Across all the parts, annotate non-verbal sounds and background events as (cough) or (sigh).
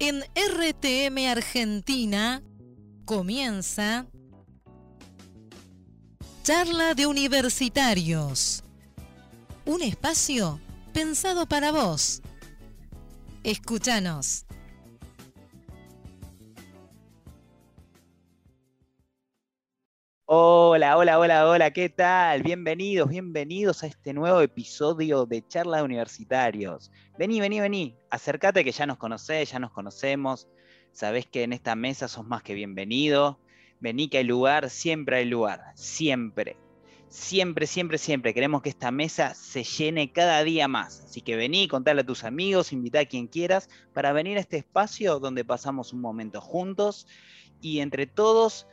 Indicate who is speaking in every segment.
Speaker 1: En RTM Argentina comienza Charla de Universitarios. Un espacio pensado para vos. Escúchanos.
Speaker 2: Hola, hola, hola, hola, ¿qué tal? Bienvenidos, bienvenidos a este nuevo episodio de Charla de Universitarios. Vení, vení, vení, acércate que ya nos conocés, ya nos conocemos, sabés que en esta mesa sos más que bienvenido. Vení que hay lugar, siempre hay lugar, siempre. Siempre, siempre, siempre. Queremos que esta mesa se llene cada día más. Así que vení, contale a tus amigos, invita a quien quieras para venir a este espacio donde pasamos un momento juntos y entre todos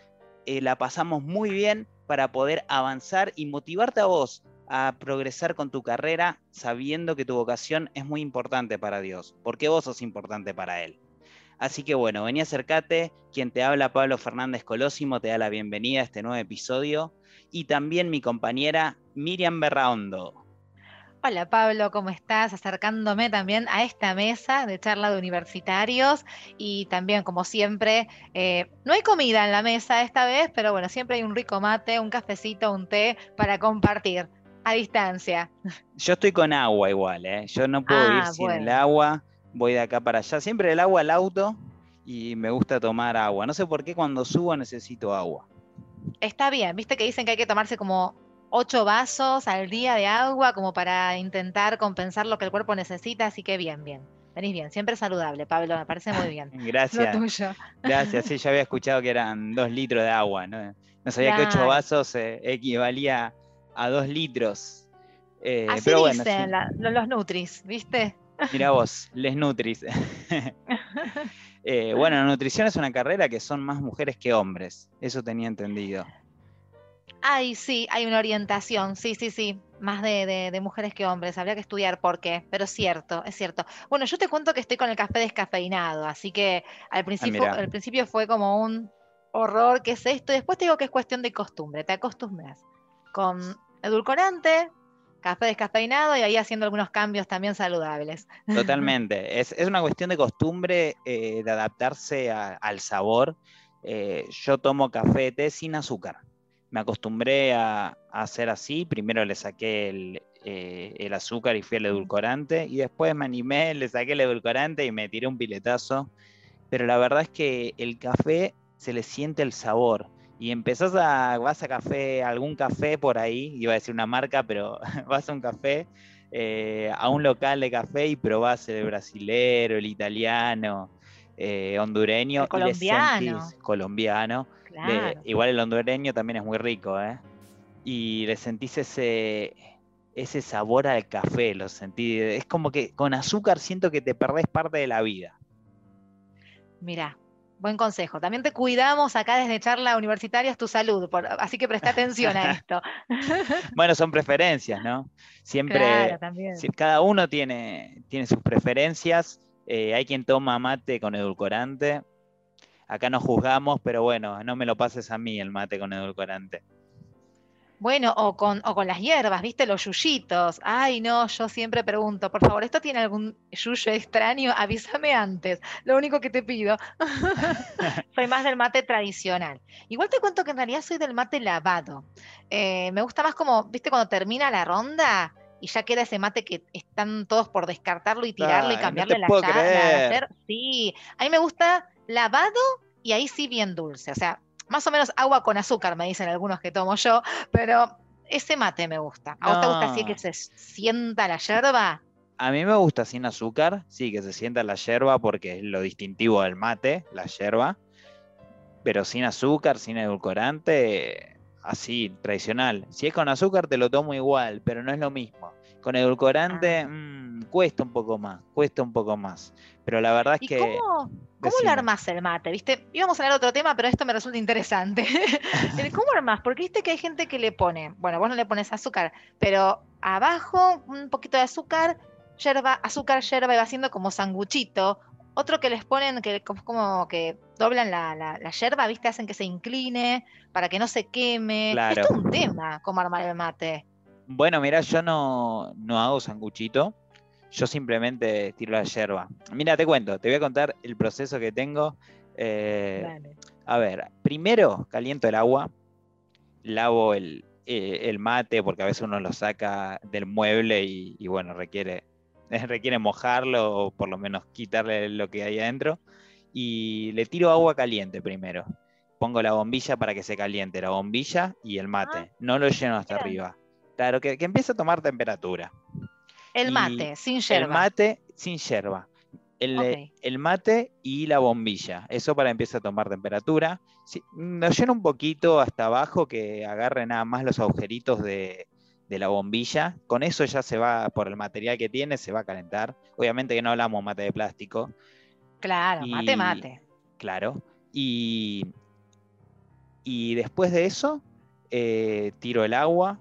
Speaker 2: eh, la pasamos muy bien para poder avanzar y motivarte a vos a progresar con tu carrera sabiendo que tu vocación es muy importante para Dios, porque vos sos importante para Él. Así que bueno, vení acércate, quien te habla Pablo Fernández Colosimo te da la bienvenida a este nuevo episodio y también mi compañera Miriam Berraondo.
Speaker 3: Hola Pablo, ¿cómo estás? Acercándome también a esta mesa de charla de universitarios y también, como siempre, eh, no hay comida en la mesa esta vez, pero bueno, siempre hay un rico mate, un cafecito, un té para compartir a distancia.
Speaker 2: Yo estoy con agua igual, ¿eh? Yo no puedo ir
Speaker 3: Ah,
Speaker 2: sin el agua, voy de acá para allá. Siempre el agua al auto y me gusta tomar agua. No sé por qué cuando subo necesito agua.
Speaker 3: Está bien, viste que dicen que hay que tomarse como ocho vasos al día de agua como para intentar compensar lo que el cuerpo necesita, así que bien, bien. Venís bien, siempre saludable, Pablo, me parece muy bien. (laughs) Lo
Speaker 2: Gracias.
Speaker 3: tuyo.
Speaker 2: Gracias, sí, yo había escuchado que eran dos litros de agua, ¿no? No sabía que ocho vasos eh, equivalía a dos litros. Eh,
Speaker 3: Así
Speaker 2: pero bueno,
Speaker 3: dicen
Speaker 2: sí,
Speaker 3: la- lo- los Nutris, ¿viste?
Speaker 2: mira vos, les nutris. (laughs) (laughs) Eh, bueno, la nutrición es una carrera que son más mujeres que hombres, eso tenía entendido.
Speaker 3: Ay, sí, hay una orientación, sí, sí, sí, más de, de- de mujeres que hombres, habría que estudiar por qué, pero es cierto, es cierto. Bueno, yo te cuento que estoy con el café descafeinado, así que al principio,
Speaker 2: mira.
Speaker 3: al principio fue como un horror, ¿qué es esto? Y después te digo que es cuestión de costumbre, te acostumbras. Con edulcorante, café descafeinado y ahí haciendo algunos cambios también saludables. (laughs)
Speaker 2: Totalmente. Es, es una cuestión de costumbre, eh, de adaptarse a- al sabor. Eh, yo tomo café, té sin azúcar. Me acostumbré a, a hacer así. Primero le saqué el, eh, el azúcar y fui al edulcorante. Y después me animé, le saqué el edulcorante y me tiré un piletazo. Pero la verdad es que el café se le siente el sabor. Y empezás a, vas a café, a algún café por ahí, iba a decir una marca, pero (laughs) vas a un café eh, a un local de café y probás el brasilero, el italiano, eh, hondureño.
Speaker 3: El
Speaker 2: y le
Speaker 3: colombiano.
Speaker 2: sentís- colombiano. le-
Speaker 3: Claro.
Speaker 2: igual el hondureño también es muy rico, ¿eh? Y le sentís ese, ese sabor al café, lo sentí. Es como que con azúcar siento que te perdés parte de la vida.
Speaker 3: Mira, buen consejo. También te cuidamos acá desde charla universitaria, es tu salud, por- así que presta atención a esto. (laughs)
Speaker 2: Bueno, son preferencias, ¿no? Siempre,
Speaker 3: Claro,
Speaker 2: si- cada uno tiene, tiene sus preferencias. Eh, hay quien toma mate con edulcorante. Acá no juzgamos, pero bueno, no me lo pases a mí el mate con edulcorante.
Speaker 3: Bueno, o con, o con las hierbas, ¿viste? Los yuyitos. Ay, no, yo siempre pregunto, por favor, ¿esto tiene algún yuyo extraño? Avísame antes. Lo único que te pido. (laughs) soy más del mate tradicional. Igual te cuento que en realidad soy del mate lavado. Eh, me gusta más como, ¿viste? Cuando termina la ronda y ya queda ese mate que están todos por descartarlo y tirarlo
Speaker 2: Ay,
Speaker 3: y cambiarle la
Speaker 2: creer.
Speaker 3: Sí, a mí me gusta lavado y ahí sí bien dulce. O sea, más o menos agua con azúcar, me dicen algunos que tomo yo, pero ese mate me gusta. ¿A vos te gusta así que se sienta la yerba?
Speaker 2: A mí me gusta sin azúcar, sí, que se sienta la yerba porque es lo distintivo del mate, la yerba. Pero sin azúcar, sin edulcorante, así, tradicional. Si es con azúcar te lo tomo igual, pero no es lo mismo. Con edulcorante mm, cuesta un poco más, cuesta un poco más. Pero la verdad es
Speaker 3: ¿Y
Speaker 2: que...
Speaker 3: cómo, cómo lo armás el mate? ¿Viste? Íbamos a hablar de otro tema, pero esto me resulta interesante. (laughs) ¿Cómo armás? Porque viste que hay gente que le pone, bueno, vos no le pones azúcar, pero abajo un poquito de azúcar, yerba, azúcar, yerba y va haciendo como sanguchito. Otro que les ponen, que como, que doblan la, la, la yerba, ¿viste? Hacen que se incline para que no se queme.
Speaker 2: Claro.
Speaker 3: Es todo un tema cómo armar el mate.
Speaker 2: Bueno, mira, yo no, no hago sanguchito. yo simplemente tiro la yerba. Mira, te cuento, te voy a contar el proceso que tengo. Eh, a ver, primero caliento el agua, lavo el, eh, el mate, porque a veces uno lo saca del mueble y, y bueno, requiere, (laughs) requiere mojarlo o por lo menos quitarle lo que hay adentro. Y le tiro agua caliente primero. Pongo la bombilla para que se caliente, la bombilla y el mate.
Speaker 3: Ah,
Speaker 2: no lo lleno hasta
Speaker 3: mira.
Speaker 2: arriba. Claro, que, que empiece a tomar temperatura.
Speaker 3: El
Speaker 2: Y
Speaker 3: mate, sin
Speaker 2: El
Speaker 3: yerba.
Speaker 2: mate sin yerba. El, el mate y la bombilla. Eso para empezar a tomar temperatura. Sí, lo lleno un poquito hasta abajo que agarre nada más los agujeritos de, de la bombilla. Con eso ya se va, por el material que tiene, se va a calentar. Obviamente que no hablamos mate de plástico,
Speaker 3: Claro, mate, mate.
Speaker 2: claro. Y, y después de eso, eh, tiro el agua,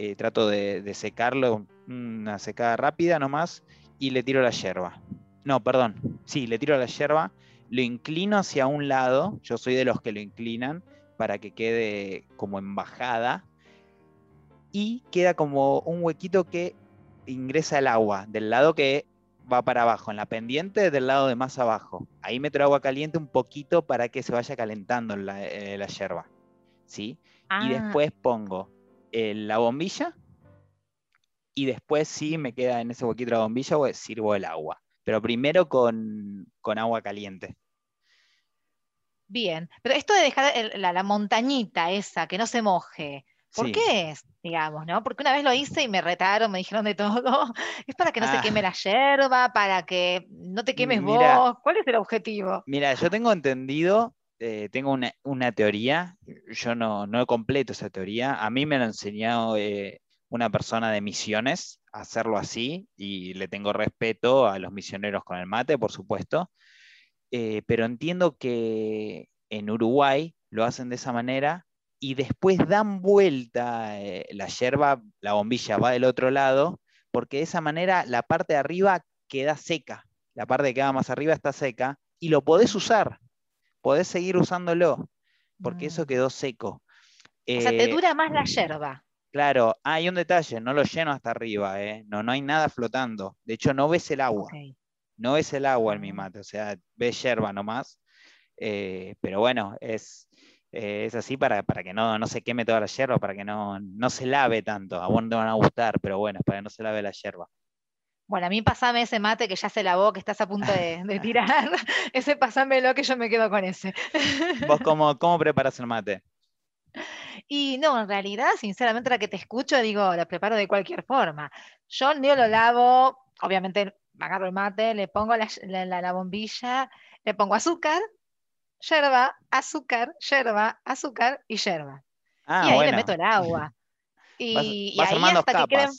Speaker 2: eh, trato de, de secarlo, una secada rápida nomás, y le tiro la yerba. No, perdón, sí, le tiro la yerba, lo inclino hacia un lado, yo soy de los que lo inclinan para que quede como en bajada, y queda como un huequito que ingresa el agua, del lado que va para abajo, en la pendiente del lado de más abajo. Ahí meto el agua caliente un poquito para que se vaya calentando la, eh, la yerba. ¿sí?
Speaker 3: Ah,
Speaker 2: Y después pongo eh, la bombilla y después sí me queda en ese huequito la bombilla, pues sirvo el agua. Pero primero con, con agua caliente.
Speaker 3: bien. Pero esto de dejar el- la, la montañita esa, que no se moje, ¿por
Speaker 2: Sí.
Speaker 3: qué es? Digamos, ¿no? Porque una vez lo hice y me retaron, me dijeron de todo. (laughs) Es para que no
Speaker 2: Ah.
Speaker 3: se queme la yerba, para que no te quemes
Speaker 2: Mira.
Speaker 3: vos. ¿Cuál es el objetivo?
Speaker 2: Mira, yo tengo entendido, eh, tengo una, una teoría, yo no, no completo esa teoría, a mí me lo enseñó eh, una persona de misiones hacerlo así y le tengo respeto a los misioneros con el mate, por supuesto, eh, pero entiendo que en Uruguay lo hacen de esa manera y después dan vuelta la yerba, la bombilla va del otro lado, porque de esa manera la parte de arriba queda seca, la parte que queda más arriba está seca y lo podés usar, podés seguir usándolo, porque eso
Speaker 3: Mm.
Speaker 2: quedó seco.
Speaker 3: O sea, te
Speaker 2: Eh,
Speaker 3: dura más la yerba.
Speaker 2: Claro, hay un detalle, no lo lleno hasta arriba, ¿eh? no, no hay nada flotando, de hecho no ves el agua. No es el agua en mi
Speaker 3: Ah.
Speaker 2: mate, o sea, ves yerba nomás. eh, pero bueno, es, eh, es así para, para que no, no se queme toda la yerba, para que no, no se lave tanto. A vos no te van a gustar, pero bueno, es para que no se lave la yerba.
Speaker 3: Bueno, a mí pasame ese mate que ya se lavó, que estás a punto de, de (laughs) tirar. (laughs) ese pasámelo que yo me quedo con ese.
Speaker 2: ¿Vos cómo, (laughs) cómo preparas el mate?
Speaker 3: Y no, en realidad, sinceramente, la que te escucho, digo, la preparo de cualquier forma. Yo ni lo lavo, obviamente agarro el mate, le pongo la, la- la- la bombilla, le pongo azúcar, yerba, azúcar, yerba, azúcar y yerba.
Speaker 2: Ah,
Speaker 3: y ahí
Speaker 2: bueno.
Speaker 3: le meto el agua. Y,
Speaker 2: Vas,
Speaker 3: y
Speaker 2: vas
Speaker 3: ahí hasta que queden.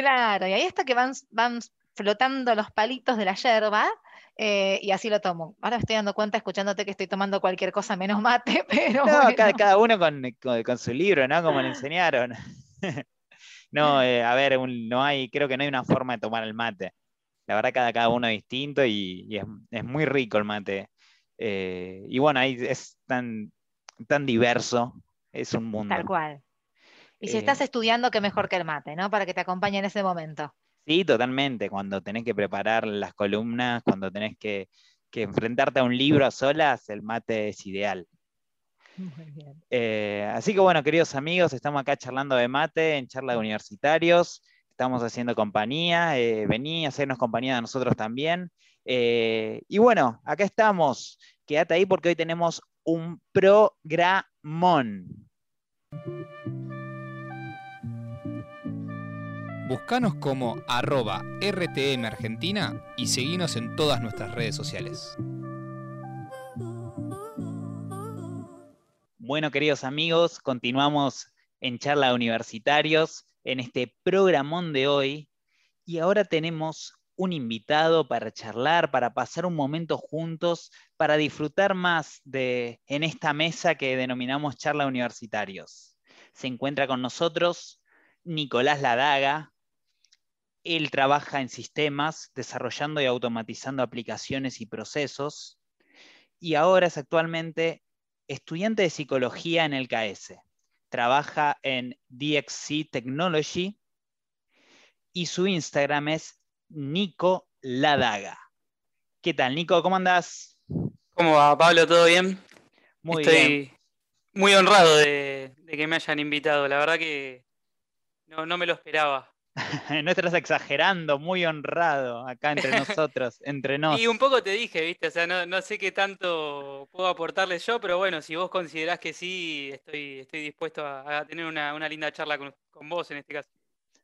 Speaker 3: Claro, y ahí hasta que van, van flotando los palitos de la yerba, eh, y así lo tomo. Ahora me estoy dando cuenta, escuchándote, que estoy tomando cualquier cosa menos mate, (laughs) pero
Speaker 2: No,
Speaker 3: bueno.
Speaker 2: cada, cada uno con, con- con su libro, ¿no? Como le enseñaron. (laughs) no, eh, a ver, un- no hay, creo que no hay una forma de tomar el mate. La verdad, cada, cada uno es distinto y, y es, es muy rico el mate. Eh, y bueno, ahí es tan, tan diverso, es un mundo.
Speaker 3: Tal cual. Y si
Speaker 2: Eh,
Speaker 3: estás estudiando, qué mejor que el mate, ¿no? Para que te acompañe en ese momento.
Speaker 2: Sí, totalmente. Cuando tenés que preparar las columnas, cuando tenés que, que enfrentarte a un libro a solas, el mate es ideal. (laughs)
Speaker 3: Muy bien.
Speaker 2: Eh, así que bueno, queridos amigos, estamos acá charlando de mate en charla de universitarios. Estamos haciendo compañía. eh, vení a hacernos compañía de nosotros también. Eh, y bueno, acá estamos. Quédate ahí porque hoy tenemos un programón.
Speaker 4: Buscanos como arroba RTM Argentina y seguinos en todas nuestras redes sociales.
Speaker 2: Bueno, queridos amigos, continuamos en charla universitarios en este programón de hoy. Y ahora tenemos un invitado para charlar, para pasar un momento juntos, para disfrutar más de en esta mesa que denominamos charla universitarios. Se encuentra con nosotros Nicolás Ladaga. Él trabaja en sistemas, desarrollando y automatizando aplicaciones y procesos. Y ahora es actualmente estudiante de psicología en el KS. Trabaja en DXC Technology y su Instagram es Nico Ladaga. ¿Qué tal, Nico? ¿Cómo andás?
Speaker 5: ¿Cómo va, Pablo? ¿Todo bien?
Speaker 2: Muy
Speaker 5: Estoy
Speaker 2: bien.
Speaker 5: muy honrado de, de que me hayan invitado. La verdad que no, no me lo esperaba. (laughs)
Speaker 2: No estás exagerando, muy honrado acá entre nosotros, entre nos. (laughs)
Speaker 5: Y un poco te dije, ¿viste? O sea, no, no sé qué tanto puedo aportarles yo, pero bueno, si vos considerás que sí, estoy, estoy dispuesto a, a tener una, una linda charla con, con vos en este caso.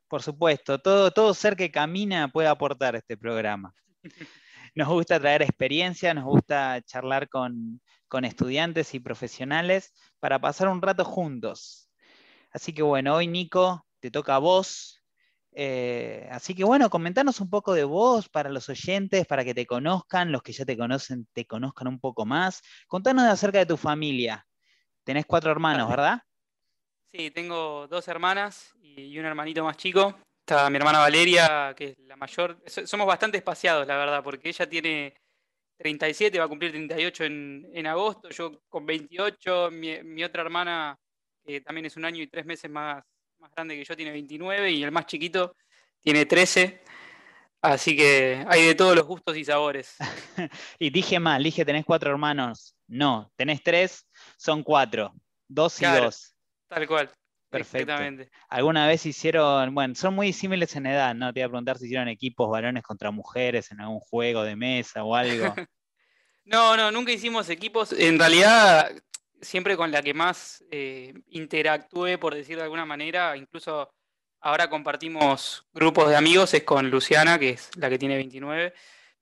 Speaker 2: Por supuesto, todo, todo ser que camina puede aportar este programa. (laughs) Nos gusta traer experiencia, nos gusta charlar con, con estudiantes y profesionales para pasar un rato juntos. Así que bueno, hoy Nico, te toca a vos. Eh, así que bueno, comentanos un poco de vos para los oyentes, para que te conozcan, los que ya te conocen, te conozcan un poco más. Contanos acerca de tu familia. Tenés cuatro hermanos. ¿verdad?
Speaker 5: Sí, tengo dos hermanas y un hermanito más chico. Está mi hermana Valeria, que es la mayor. So- Somos bastante espaciados, la verdad, porque ella tiene 37, va a cumplir 38 en, en agosto, yo con 28, mi, mi otra hermana, que también es un año y tres meses más, más grande que yo, tiene 29 y el más chiquito tiene 13. Así que hay de todos los gustos y sabores. (laughs)
Speaker 2: Y dije mal, dije tenés cuatro hermanos. No, tenés tres, son cuatro. Dos y
Speaker 5: Claro.
Speaker 2: dos.
Speaker 5: Tal cual.
Speaker 2: Perfecto.
Speaker 5: Exactamente.
Speaker 2: ¿Alguna vez hicieron, bueno, son muy similares en edad, ¿no? Te iba a preguntar si hicieron equipos varones contra mujeres en algún juego de mesa o algo. (laughs)
Speaker 5: No, no, nunca hicimos equipos. En realidad, siempre con la que más eh, interactué, por decir de alguna manera, incluso ahora compartimos grupos de amigos, es con Luciana, que es la que tiene 29.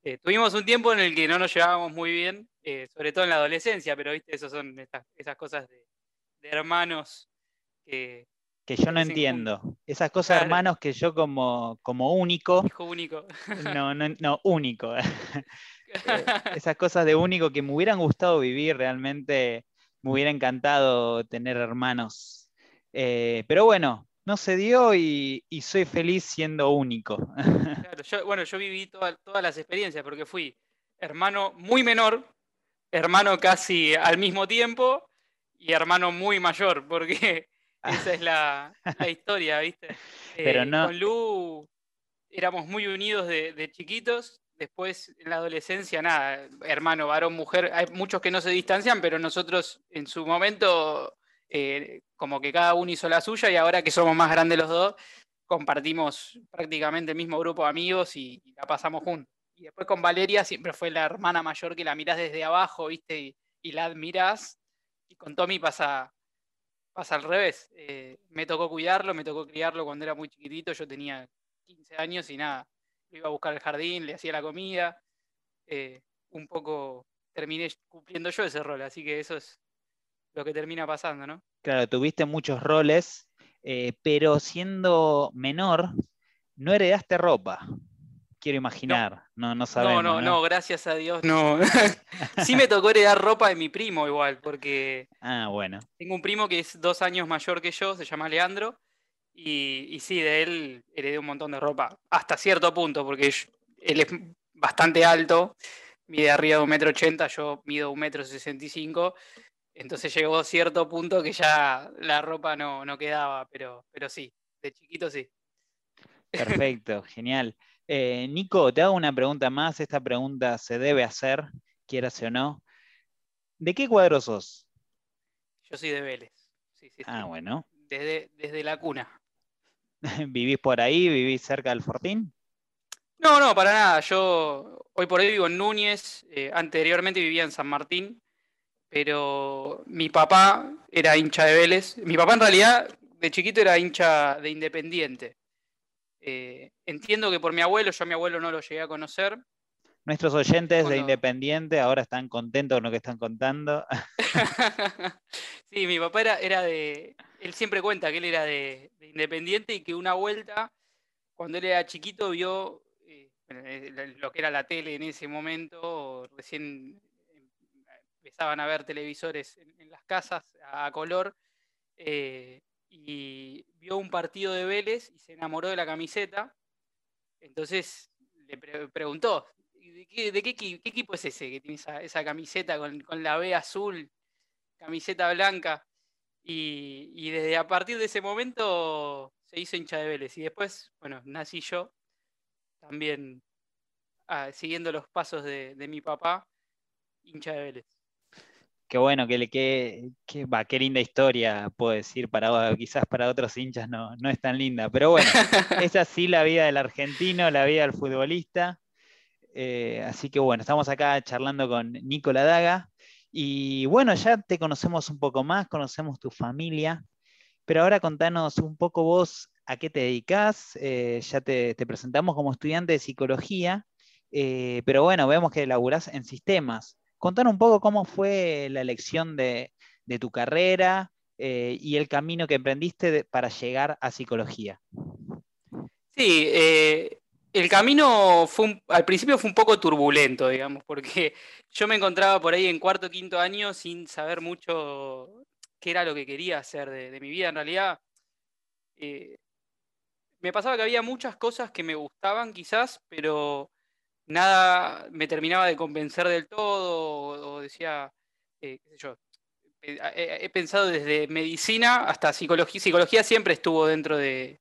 Speaker 5: Eh, tuvimos un tiempo en el que no nos llevábamos muy bien, eh, sobre todo en la adolescencia, pero viste, esas son estas- esas cosas de, de hermanos que
Speaker 2: Que yo no entiendo. Esas cosas,
Speaker 5: Claro.
Speaker 2: hermanos, que yo como, como único,
Speaker 5: hijo único. (laughs)
Speaker 2: no, no, no, único. (laughs) (laughs) Eh, Esas cosas de único que me hubieran gustado vivir, realmente me hubiera encantado tener hermanos. Eh, pero bueno, no se dio y, y soy feliz siendo único. (laughs)
Speaker 5: Claro, yo, bueno, yo viví toda- todas las experiencias porque fui hermano muy menor, hermano casi al mismo tiempo y hermano muy mayor, porque esa es la, la historia, ¿viste?
Speaker 2: Pero
Speaker 5: Eh,
Speaker 2: no-
Speaker 5: Con Lu éramos muy unidos de, de chiquitos, después en la adolescencia, nada, hermano, varón, mujer, hay muchos que no se distancian, pero nosotros en su momento, eh, como que cada uno hizo la suya y ahora que somos más grandes los dos, compartimos prácticamente el mismo grupo de amigos y, la pasamos juntos. Y después con Valeria siempre fue la hermana mayor que la mirás desde abajo, ¿viste? Y, y la admirás. Y con Tommy pasa, pasa al revés. Eh, me tocó cuidarlo, me tocó criarlo cuando era muy chiquitito. Yo tenía 15 años y nada. Lo iba a buscar al jardín, le hacía la comida. eh, un poco terminé cumpliendo yo ese rol, así que eso es lo que termina pasando, ¿no?
Speaker 2: Claro, tuviste muchos roles, eh, pero siendo menor, no heredaste ropa. Quiero imaginar, no, no sabemos.
Speaker 5: no, no, no, gracias a Dios, no. (laughs) sí me tocó heredar ropa de mi primo igual, porque
Speaker 2: Ah, bueno.
Speaker 5: tengo un primo que es dos años mayor que yo, se llama Leandro, y, y sí, de él heredé un montón de ropa, hasta cierto punto, porque yo- él es bastante alto, mide arriba de un metro ochenta, yo mido un metro sesenta y cinco, entonces llegó a cierto punto que ya la ropa no, no quedaba, pero, pero sí, de chiquito sí.
Speaker 2: Perfecto, (laughs) genial. Eh, Nico, te hago una pregunta más. Esta pregunta se debe hacer, quieras o no. ¿De qué cuadro sos?
Speaker 5: Yo soy de Vélez. Sí, sí,
Speaker 2: Ah,
Speaker 5: sí.
Speaker 2: bueno.
Speaker 5: Desde, desde la cuna. (laughs)
Speaker 2: ¿Vivís por ahí? ¿Vivís cerca del Fortín?
Speaker 5: No, no, para nada. Yo hoy por hoy vivo en Núñez. eh, anteriormente vivía en San Martín. Pero mi papá era hincha de Vélez. Mi papá en realidad de chiquito era hincha de Independiente. Eh, entiendo que por mi abuelo, yo a mi abuelo no lo llegué a conocer.
Speaker 2: Nuestros oyentes de. Independiente ahora están contentos con lo que están contando. (laughs)
Speaker 5: sí, mi papá era, era de. Él siempre cuenta que él era de, de Independiente y que una vuelta, cuando él era chiquito, vio eh, eh, lo que era la tele en ese momento. Recién em- empezaban a ver televisores en, en las casas a, a color. eh, y vio un partido de Vélez y se enamoró de la camiseta. Entonces le pre- preguntó. "¿Y ¿De, qué, de qué qué equipo es ese que tiene esa, esa camiseta con, con la B azul camiseta blanca. Y, y desde a partir de ese momento se hizo hincha de Vélez. Y después, bueno, nací yo también ah, siguiendo los pasos de, mi papá, hincha de Vélez.
Speaker 2: Qué bueno, que, que, que va, qué linda historia, puedo decir, para quizás para otros hinchas no, no es tan linda, pero bueno, (laughs) es así la vida del argentino, la vida del futbolista. Eh, así que bueno, estamos acá charlando con Nicola Daga. Y bueno, ya te conocemos un poco más, conocemos tu familia, pero ahora contanos un poco vos a qué te dedicas. Eh, ya te, presentamos como estudiante de psicología, eh, pero bueno, vemos que laburás en sistemas. Contanos un poco cómo fue la elección de, tu carrera y el camino que emprendiste para llegar a psicología.
Speaker 5: Sí, el camino fue al principio fue un poco turbulento, digamos, porque (laughs) yo me encontraba por ahí en cuarto, quinto año sin saber mucho qué era lo que quería hacer de, mi vida. En realidad, eh, me pasaba que había muchas cosas que me gustaban quizás, pero nada me terminaba de convencer del todo, o, decía, eh, qué sé yo, he, pensado desde medicina hasta psicología. Psicología siempre estuvo dentro de,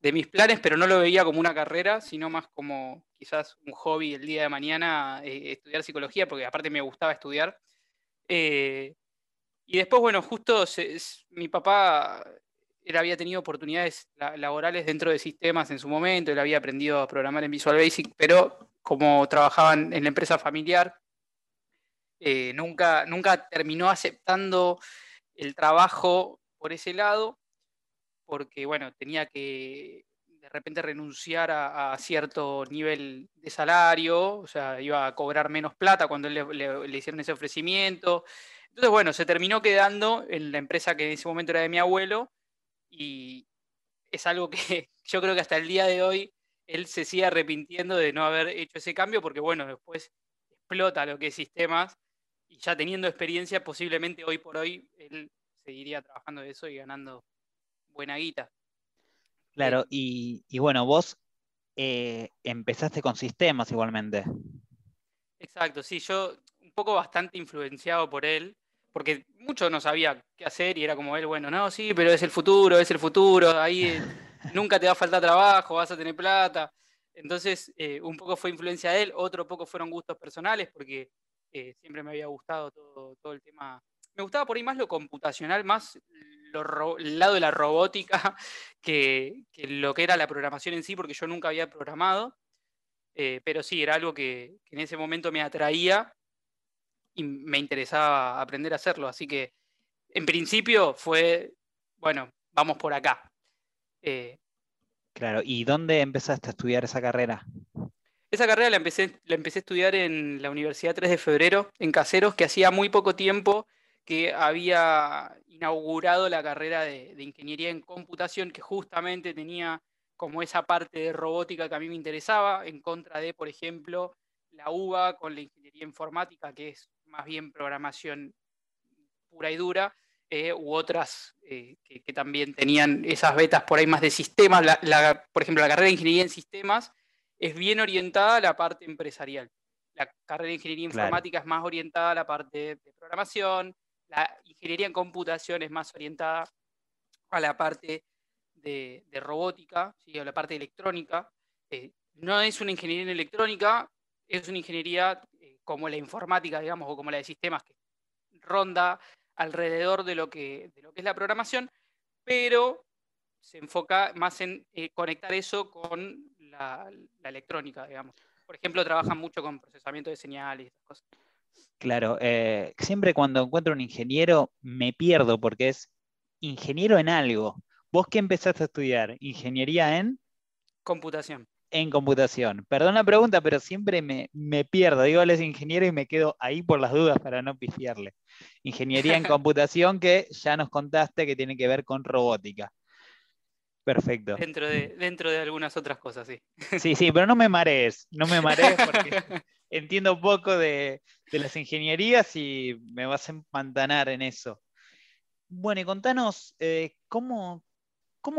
Speaker 5: de mis planes, pero no lo veía como una carrera, sino más como quizás un hobby el día de mañana, eh, estudiar psicología, porque aparte me gustaba estudiar. Eh, y después, bueno, justo mi papá él había tenido oportunidades laborales dentro de sistemas en su momento, él había aprendido a programar en Visual Basic, pero como trabajaban en la empresa familiar, eh, nunca, nunca terminó aceptando el trabajo por ese lado porque, bueno, tenía que de repente renunciar a, cierto nivel de salario, o sea, iba a cobrar menos plata cuando le, hicieron ese ofrecimiento. Entonces, bueno, se terminó quedando en la empresa que en ese momento era de mi abuelo y es algo (laughs) que yo creo que hasta el día de hoy él se sigue arrepintiendo de no haber hecho ese cambio porque, bueno, después explota lo que es sistemas y ya teniendo experiencia, posiblemente hoy por hoy él seguiría trabajando de eso y ganando buena guita.
Speaker 2: Claro, y, bueno, vos eh, empezaste con sistemas igualmente.
Speaker 5: Exacto, sí, yo un poco bastante influenciado por él, porque mucho no sabía qué hacer y era como él, bueno, no, sí, pero es el futuro, es el futuro, ahí (laughs) nunca te va a faltar trabajo, vas a tener plata. Entonces, eh, un poco fue influencia de él, otro poco fueron gustos personales, porque eh, siempre me había gustado todo, todo el tema. Me gustaba por ahí más lo computacional, más el lado de la robótica (laughs) que, lo que era la programación en sí, porque yo nunca había programado, eh, pero sí, era algo que, en ese momento me atraía y me interesaba aprender a hacerlo. Así que en principio fue, bueno, vamos por acá.
Speaker 2: Eh, claro, ¿y dónde empezaste a estudiar esa carrera?
Speaker 5: Esa carrera la empecé, la empecé a estudiar en la Universidad 3 de Febrero, en Caseros, que hacía muy poco tiempo que había inaugurado la carrera de, ingeniería en computación, que justamente tenía como esa parte de robótica que a mí me interesaba, en contra de, por ejemplo, la UBA con la ingeniería informática, que es más bien programación pura y dura, eh, u otras eh, que, también tenían esas betas por ahí más de sistemas. por ejemplo, la carrera de ingeniería en sistemas es bien orientada a la parte empresarial. La carrera de ingeniería informática es más orientada a la parte de programación, la ingeniería en computación es más orientada a la parte de, robótica, ¿sí? a la parte electrónica. Eh, no es una ingeniería en electrónica, es una ingeniería eh, como la informática, digamos, o como la de sistemas, que ronda alrededor de lo que, lo que es la programación, pero se enfoca más en eh, conectar eso con la, la, electrónica, digamos. Por ejemplo, trabajan mucho con procesamiento de señales y esas cosas.
Speaker 2: Claro, eh, siempre cuando encuentro un ingeniero me pierdo porque es ingeniero en algo. ¿Vos qué empezaste a estudiar? ¿Ingeniería en?
Speaker 5: Computación.
Speaker 2: En computación. Perdón la pregunta, pero siempre me, pierdo. Digo, él es ingeniero y me quedo ahí por las dudas para no pifiarle. Ingeniería en (laughs) computación que ya nos contaste que tiene que ver con robótica. Perfecto.
Speaker 5: Dentro de, dentro de algunas otras cosas, sí.
Speaker 2: Sí, sí, pero no me marees, no me marees porque (laughs) entiendo poco de, las ingenierías y me vas a empantanar en eso. Bueno, y contanos, eh, ¿cómo,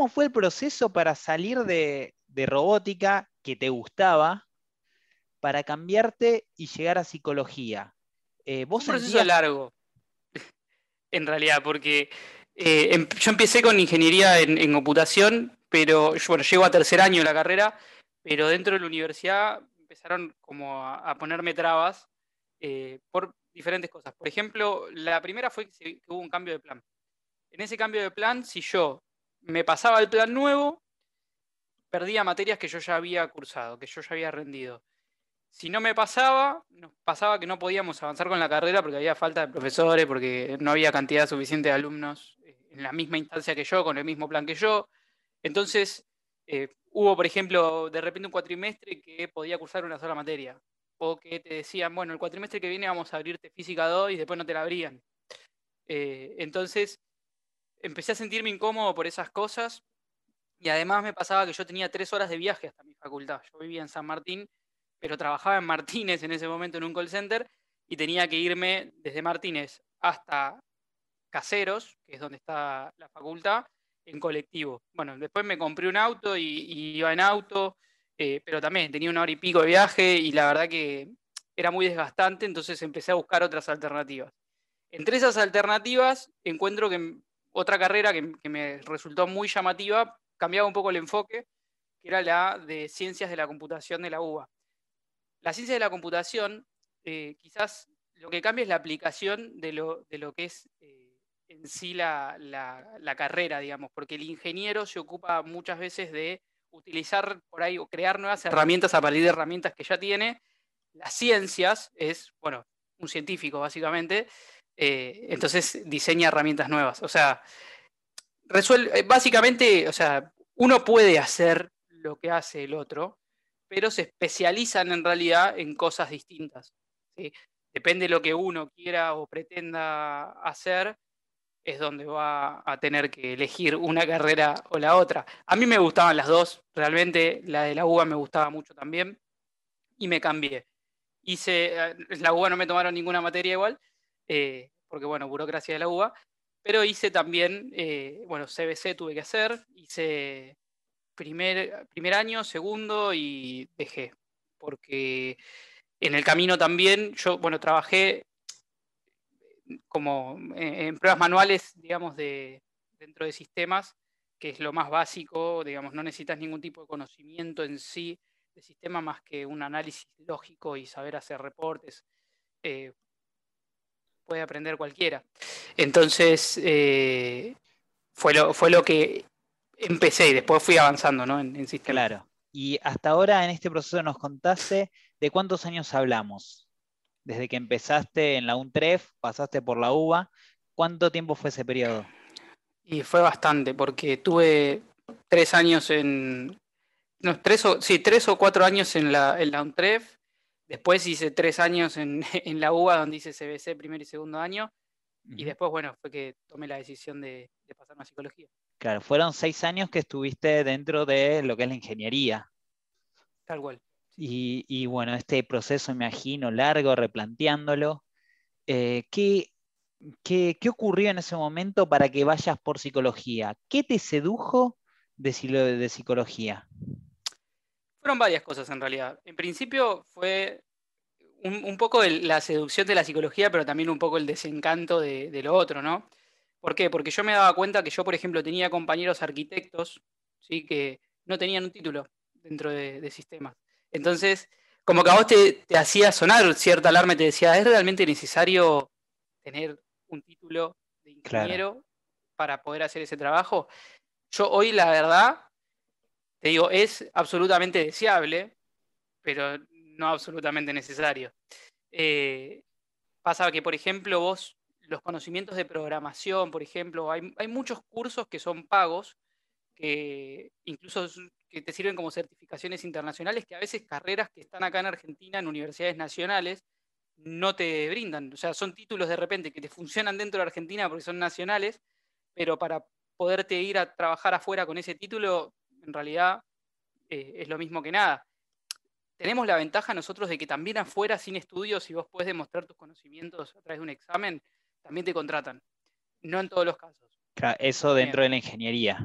Speaker 2: fue el proceso para salir de, robótica que te gustaba para cambiarte y llegar a psicología?
Speaker 5: Eh, ¿vos Un proceso largo, (laughs) en realidad, porque eh, em, yo empecé con ingeniería en, computación, pero bueno, llego a tercer año de la carrera pero dentro de la universidad empezaron como a, ponerme trabas eh, por diferentes cosas. Por ejemplo, la primera fue que, hubo un cambio de plan. En ese cambio de plan, si yo me pasaba el plan nuevo, perdía materias que yo ya había cursado, que yo ya había rendido. Si no me pasaba, nos pasaba que no podíamos avanzar con la carrera porque había falta de profesores, porque no había cantidad suficiente de alumnos eh, en la misma instancia que yo, con el mismo plan que yo. Entonces, eh, hubo, por ejemplo, de repente un cuatrimestre que podía cursar una sola materia. O que te decían, bueno, el cuatrimestre que viene vamos a abrirte física 2 y después no te la abrían. Eh, entonces, empecé a sentirme incómodo por esas cosas. Y además me pasaba que yo tenía tres horas de viaje hasta mi facultad. Yo vivía en San Martín, pero trabajaba en Martínez en ese momento en un call center y tenía que irme desde Martínez hasta Caseros, que es donde está la facultad, en colectivo. Bueno, después me compré un auto y, iba en auto, eh, pero también tenía una hora y pico de viaje y la verdad que era muy desgastante, entonces empecé a buscar otras alternativas. Entre esas alternativas encuentro que otra carrera que, me resultó muy llamativa cambiaba un poco el enfoque, que era la de ciencias de la computación de la UBA. La ciencia de la computación, eh, quizás lo que cambia es la aplicación de lo, de lo que es eh, en sí la, carrera, digamos, porque el ingeniero se ocupa muchas veces de utilizar por ahí o crear nuevas herramientas a partir de herramientas que ya tiene. Las ciencias es, bueno, un científico básicamente, eh, entonces diseña herramientas nuevas. O sea, resuelve, eh, básicamente, o sea, uno puede hacer lo que hace el otro, pero se especializan en realidad en cosas distintas. Depende de lo que uno quiera o pretenda hacer, es donde va a tener que elegir una carrera o la otra. A mí me gustaban las dos, realmente la de la UBA me gustaba mucho también y me cambié. Hice, eh, la UBA no me tomaron ninguna materia igual, eh, porque bueno, burocracia de la UBA, pero hice también, eh, bueno, CBC tuve que hacer, hice primer, primer año, segundo y dejé, porque en el camino también yo, bueno, trabajé como eh, en pruebas manuales, digamos, de, dentro de sistemas, que es lo más básico, digamos, no necesitas ningún tipo de conocimiento en sí de sistema más que un análisis lógico y saber hacer reportes. Eh, puede aprender cualquiera. Entonces, eh, fue, lo, fue lo que empecé y después fui avanzando ¿no? en, en sistemas.
Speaker 2: Claro. Y hasta ahora en este proceso nos contaste de cuántos años hablamos desde que empezaste en la UNTREF, pasaste por la UBA, ¿cuánto tiempo fue ese periodo?
Speaker 5: Y fue bastante, porque tuve tres años en. No, tres o, sí, tres o cuatro años en la, en la UNTREF. Después hice tres años en, (laughs) la UBA, donde hice CBC primer y segundo año. Y después, bueno, fue que tomé la decisión de, de pasarme a psicología.
Speaker 2: Claro, fueron seis años que estuviste dentro de lo que es la ingeniería.
Speaker 5: Tal cual.
Speaker 2: Y, bueno, este proceso, imagino, largo, replanteándolo. Eh, ¿qué, qué, ocurrió en ese momento para que vayas por psicología? ¿Qué te sedujo de, de psicología?
Speaker 5: Fueron varias cosas en realidad. En principio fue un, poco la seducción de la psicología, pero también un poco el desencanto de, lo otro, ¿no? ¿Por qué? Porque yo me daba cuenta que yo, por ejemplo, tenía compañeros arquitectos, ¿sí? Que no tenían un título dentro de, de sistemas. Entonces, como que a vos te, hacía sonar cierta alarma y te decía, ¿es realmente necesario tener un título de ingeniero para poder hacer ese trabajo? Yo hoy, la verdad, te digo, es absolutamente deseable, pero no absolutamente necesario. Eh, pasa que, por ejemplo, vos, los conocimientos de programación, por ejemplo, hay, hay muchos cursos que son pagos, que incluso que te sirven como certificaciones internacionales que a veces carreras que están acá en Argentina en universidades nacionales no te brindan. O sea, son títulos de repente que te funcionan dentro de Argentina porque son nacionales, pero para poderte ir a trabajar afuera con ese título, en realidad eh, es lo mismo que nada. Tenemos la ventaja nosotros de que también afuera, sin estudios, si vos puedes demostrar tus conocimientos a través de un examen, también te contratan. No en todos los casos.
Speaker 2: Eso dentro de la ingeniería.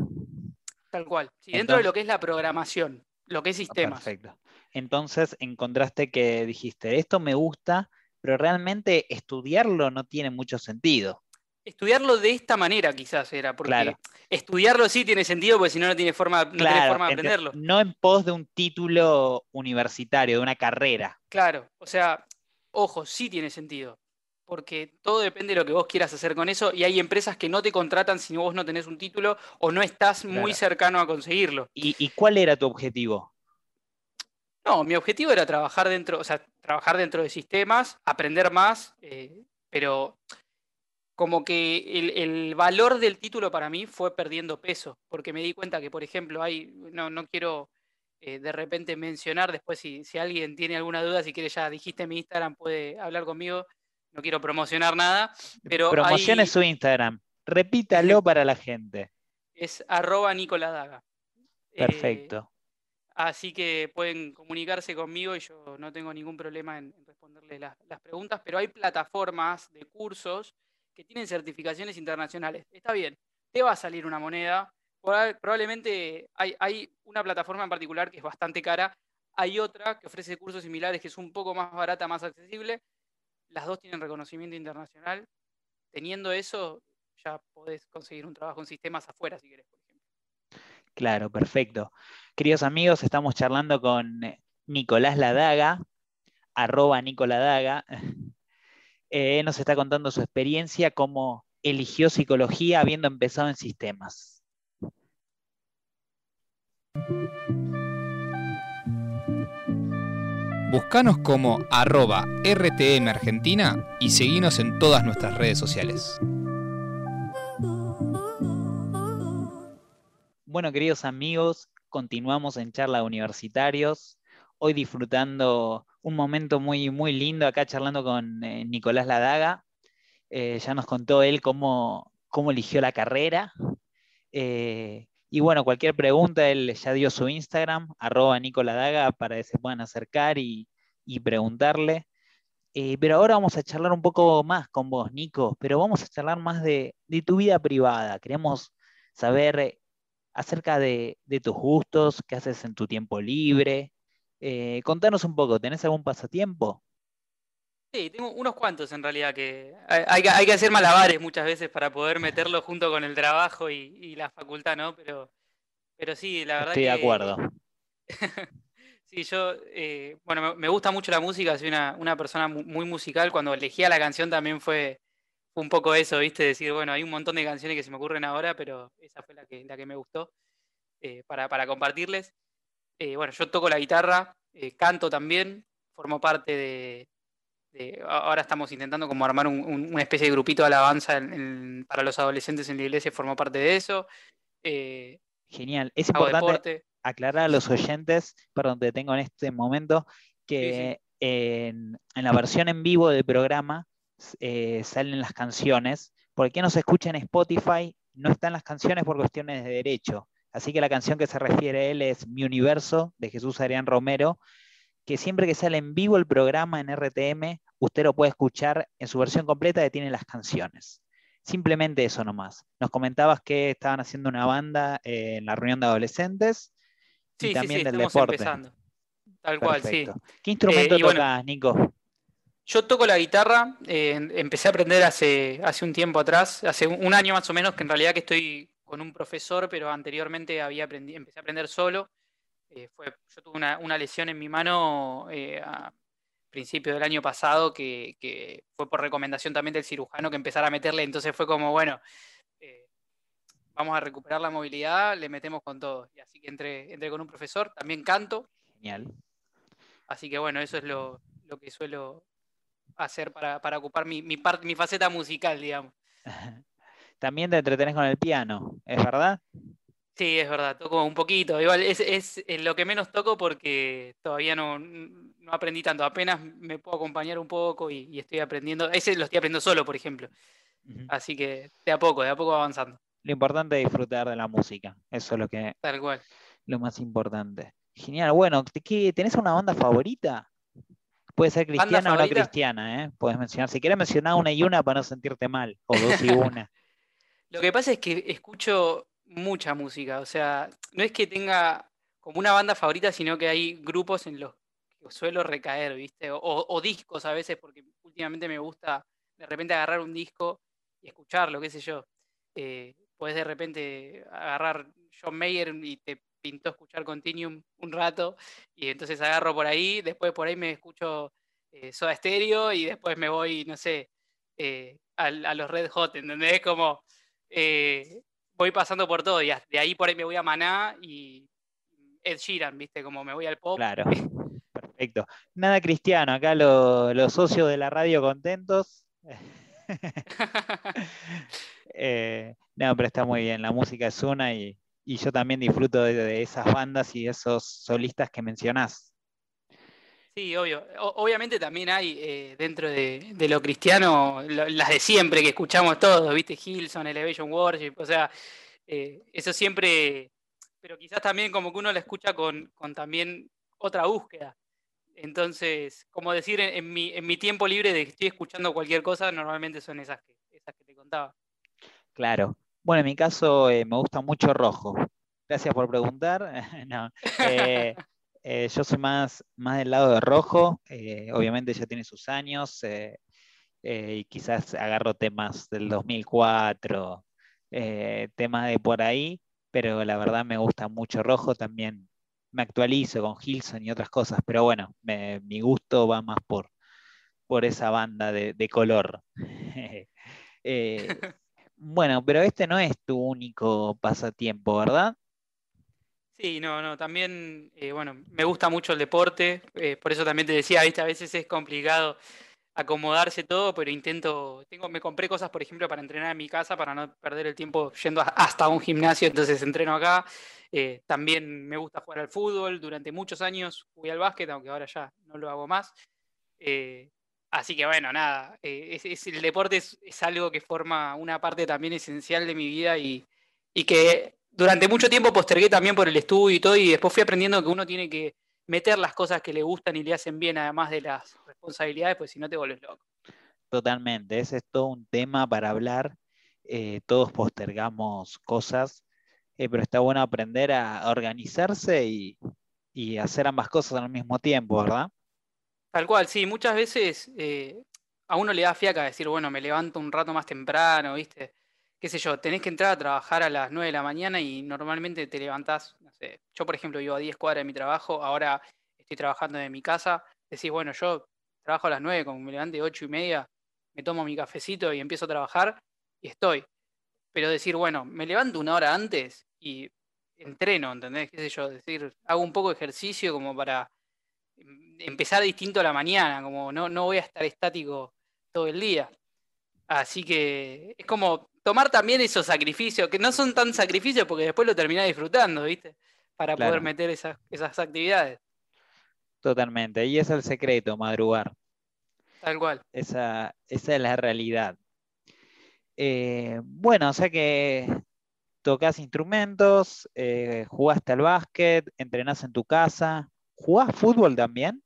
Speaker 5: Tal cual. Sí, dentro de lo que es la programación, lo que es sistemas.
Speaker 2: Perfecto. Entonces encontraste que dijiste, esto me gusta, pero realmente estudiarlo no tiene mucho sentido.
Speaker 5: estudiarlo de esta manera quizás era, porque
Speaker 2: Claro.
Speaker 5: estudiarlo sí tiene sentido, porque si no, no tiene forma, no tiene forma de aprenderlo.
Speaker 2: no en pos de un título universitario, de una carrera.
Speaker 5: Claro, o sea, ojo, sí tiene sentido, porque todo depende de lo que vos quieras hacer con eso y hay empresas que no te contratan si vos no tenés un título o no estás muy cercano a conseguirlo.
Speaker 2: ¿Y, y cuál era tu objetivo?
Speaker 5: No, mi objetivo era trabajar dentro, o sea, trabajar dentro de sistemas, aprender más, eh, pero como que el, el valor del título para mí fue perdiendo peso, porque me di cuenta que, por ejemplo, hay, no, no quiero eh, de repente mencionar, después si, si alguien tiene alguna duda, si quiere ya dijiste mi Instagram, puede hablar conmigo, no quiero promocionar nada, pero
Speaker 2: Promocione
Speaker 5: hay-
Speaker 2: su Instagram. Repítalo para la gente.
Speaker 5: es arroba Nicoladaga. Eh,
Speaker 2: Perfecto.
Speaker 5: Así que pueden comunicarse conmigo y yo no tengo ningún problema en, en responderles las, las preguntas, pero hay plataformas de cursos que tienen certificaciones internacionales. Está bien, te va a salir una moneda. proba- Probablemente hay, hay una plataforma en particular que es bastante cara, hay otra que ofrece cursos similares que es un poco más barata, más accesible. Las dos tienen reconocimiento internacional. Teniendo eso, ya podés conseguir un trabajo en sistemas afuera si querés, por ejemplo.
Speaker 2: Claro, perfecto. Queridos amigos, estamos charlando con eh, Nicolás Ladaga, arroba Nicoladaga. (laughs) Eh, nos está contando su experiencia, cómo eligió psicología habiendo empezado en sistemas.
Speaker 4: Buscanos como arroba RTM y seguinos en todas nuestras redes sociales.
Speaker 2: Bueno, queridos amigos, continuamos en charla universitarios. Hoy disfrutando un momento muy, muy lindo acá charlando con eh, Nicolás Ladaga. Eh, ya nos contó él cómo, cómo eligió la carrera. Eh, y bueno, cualquier pregunta, él ya dio su Instagram, arroba Nicoladaga, para que se puedan acercar y, y preguntarle. Eh, pero ahora vamos a charlar un poco más con vos, Nico, pero vamos a charlar más de, de tu vida privada. Queremos saber eh, acerca de, de tus gustos, qué haces en tu tiempo libre. Eh, contanos un poco, ¿tenés algún pasatiempo?
Speaker 5: Sí, tengo unos cuantos en realidad que hay, que hay que hacer malabares muchas veces para poder meterlo junto con el trabajo y, y la facultad, ¿no? Pero, pero sí, la verdad
Speaker 2: Estoy de
Speaker 5: que
Speaker 2: acuerdo. (laughs)
Speaker 5: sí, yo, eh, bueno, me, gusta mucho la música, soy una, una persona mu- muy musical. Cuando elegía la canción también fue, un poco eso, ¿viste? Decir, bueno, hay un montón de canciones que se me ocurren ahora, pero esa fue la que, la que me gustó eh, para, para compartirles. Eh, bueno, yo toco la guitarra, canto también, formo parte de, de- a- Ahora estamos intentando como armar un- un- una especie de grupito de alabanza en- en- para los adolescentes en la iglesia, formo parte de eso. Eh,
Speaker 2: Genial. Es importante
Speaker 5: deporte.
Speaker 2: aclarar a los oyentes, perdón, te tengo en este momento, que En, en la versión en vivo del programa eh, salen las canciones. Porque nos escucha en Spotify, no están las canciones por cuestiones de derecho. Así que la canción que se refiere a él es Mi Universo, de Jesús Adrián Romero, que siempre que sale en vivo el programa en RTM, usted lo puede escuchar en su versión completa que tiene las canciones. Simplemente eso nomás. Nos comentabas que estaban haciendo una banda eh, en la reunión de adolescentes y
Speaker 5: Sí, sí,
Speaker 2: también
Speaker 5: sí,
Speaker 2: del
Speaker 5: estamos
Speaker 2: deporte.
Speaker 5: empezando. Tal cual, sí.
Speaker 2: ¿Qué instrumento
Speaker 5: y bueno,
Speaker 2: tocas, Nico?
Speaker 5: Yo toco la guitarra, eh, empecé a aprender hace, hace un tiempo atrás, hace un, un año más o menos, que en realidad que estoy con un profesor, pero anteriormente había empecé a aprender solo. Eh, fue, yo tuve una, una lesión en mi mano eh, a principio del año pasado que, que fue por recomendación también del cirujano que empezara a meterle, entonces fue como, bueno, eh, vamos a recuperar la movilidad, le metemos con todo. Y así que entré, entré con un profesor, también canto,
Speaker 2: Genial.
Speaker 5: Así que bueno, eso es lo, lo que suelo hacer para, para ocupar mi, mi, parte, mi faceta musical, digamos. (laughs)
Speaker 2: También te entretenés con el piano, ¿es verdad?
Speaker 5: Sí, es verdad, toco un poquito. Igual es, es lo que menos toco porque todavía no, no aprendí tanto. Apenas me puedo acompañar un poco y, y estoy aprendiendo. Ese lo estoy aprendiendo solo, por ejemplo. Así que de a poco, de a poco va avanzando.
Speaker 2: Lo importante es disfrutar de la música, eso es lo, que,
Speaker 5: Tal cual.
Speaker 2: lo más importante. Genial, bueno, ¿te- qué- ¿tenés una banda favorita? Puede ser
Speaker 5: ¿Banda
Speaker 2: cristiana o no cristiana, ¿eh? Puedes mencionar, si quieres mencionar una y una para no sentirte mal, o dos y (laughs) una.
Speaker 5: Lo que pasa es que escucho mucha música, o sea, no es que tenga como una banda favorita, sino que hay grupos en los que suelo recaer, ¿viste? O, discos a veces, porque últimamente me gusta de repente agarrar un disco escucharlo, qué sé yo. Eh, puedes de repente agarrar John Mayer y te pintó escuchar Continuum un rato, y entonces agarro por ahí, después por ahí me escucho eh, Soda Stereo y después me voy, no sé, eh, a, los Red Hot, ¿entendés? Como voy pasando por todo y de ahí por ahí me voy a Maná y Ed Sheeran, ¿viste? Como me voy al pop.
Speaker 2: Claro, (laughs) perfecto. Nada cristiano, acá los socios de la radio contentos. (laughs) Eh, no, pero está muy bien, la música es una y, yo también disfruto de, esas bandas y esos solistas que mencionás.
Speaker 5: Sí, obvio. obviamente también hay eh, dentro de, lo cristiano las de siempre que escuchamos todos, ¿viste? Hilson, Elevation Worship, o sea, eh, eso siempre, pero quizás también como que uno la escucha con, también otra búsqueda. Entonces, como decir, en, mi, en mi tiempo libre de que estoy escuchando cualquier cosa, normalmente son esas que, esas que te contaba.
Speaker 2: Claro. Bueno, en mi caso eh, me gusta mucho rojo. Gracias por preguntar. (laughs) no. (laughs) Eh, yo soy más, más del lado de rojo, eh, obviamente ya tiene sus años eh, y quizás agarro temas del 2004, temas de por ahí, pero la verdad me gusta mucho rojo, también me actualizo con Hilson y otras cosas, pero bueno, mi gusto va más por, por esa banda de, de color. (laughs) (laughs) bueno, pero este no es tu único pasatiempo, ¿verdad?
Speaker 5: Sí, no, no, también, eh, bueno, me gusta mucho el deporte, eh, por eso también te decía, ¿viste? a veces es complicado acomodarse todo, pero intento, tengo, me compré cosas, por ejemplo, para entrenar en mi casa, para no perder el tiempo yendo hasta un gimnasio, entonces entreno acá. Eh, también me gusta jugar al fútbol, durante muchos años jugué al básquet, aunque ahora ya no lo hago más. así que bueno, nada, es, el deporte es, algo que forma una parte también esencial de mi vida y, y que durante mucho tiempo postergué también por el estudio y todo, y después fui aprendiendo que uno tiene que meter las cosas que le gustan y le hacen bien, además de las responsabilidades, pues si no te vuelves loco.
Speaker 2: Totalmente, ese es todo un tema para hablar. Eh, todos postergamos cosas, eh, pero está bueno aprender a organizarse y, hacer ambas cosas al mismo tiempo, ¿verdad?
Speaker 5: Tal cual, sí, muchas veces eh, a uno le da fiaca decir, bueno, me levanto un rato más temprano, ¿viste? Qué sé yo, tenés que entrar a trabajar a las 9 de la mañana y normalmente te levantás, no sé, yo por ejemplo vivo a 10 cuadras de mi trabajo, ahora estoy trabajando en mi casa, decís, bueno, yo trabajo a las 9, como me levante 8 y media, me tomo mi cafecito y empiezo a trabajar y estoy. Pero decir, bueno, me levanto una hora antes y entreno, ¿entendés? ¿Qué sé yo? Decir, hago un poco de ejercicio como para em, empezar distinto a la mañana, como no, no voy a estar estático todo el día. Así que es como tomar también esos sacrificios, que no son tan sacrificios porque después lo terminás disfrutando, ¿viste? Para poder meter esas, actividades.
Speaker 2: Totalmente, y es el secreto, madrugar.
Speaker 5: Tal cual.
Speaker 2: Esa, esa es la realidad. Eh, bueno, o sea que tocas instrumentos, eh, jugaste al básquet, entrenás en tu casa. ¿Jugás fútbol también?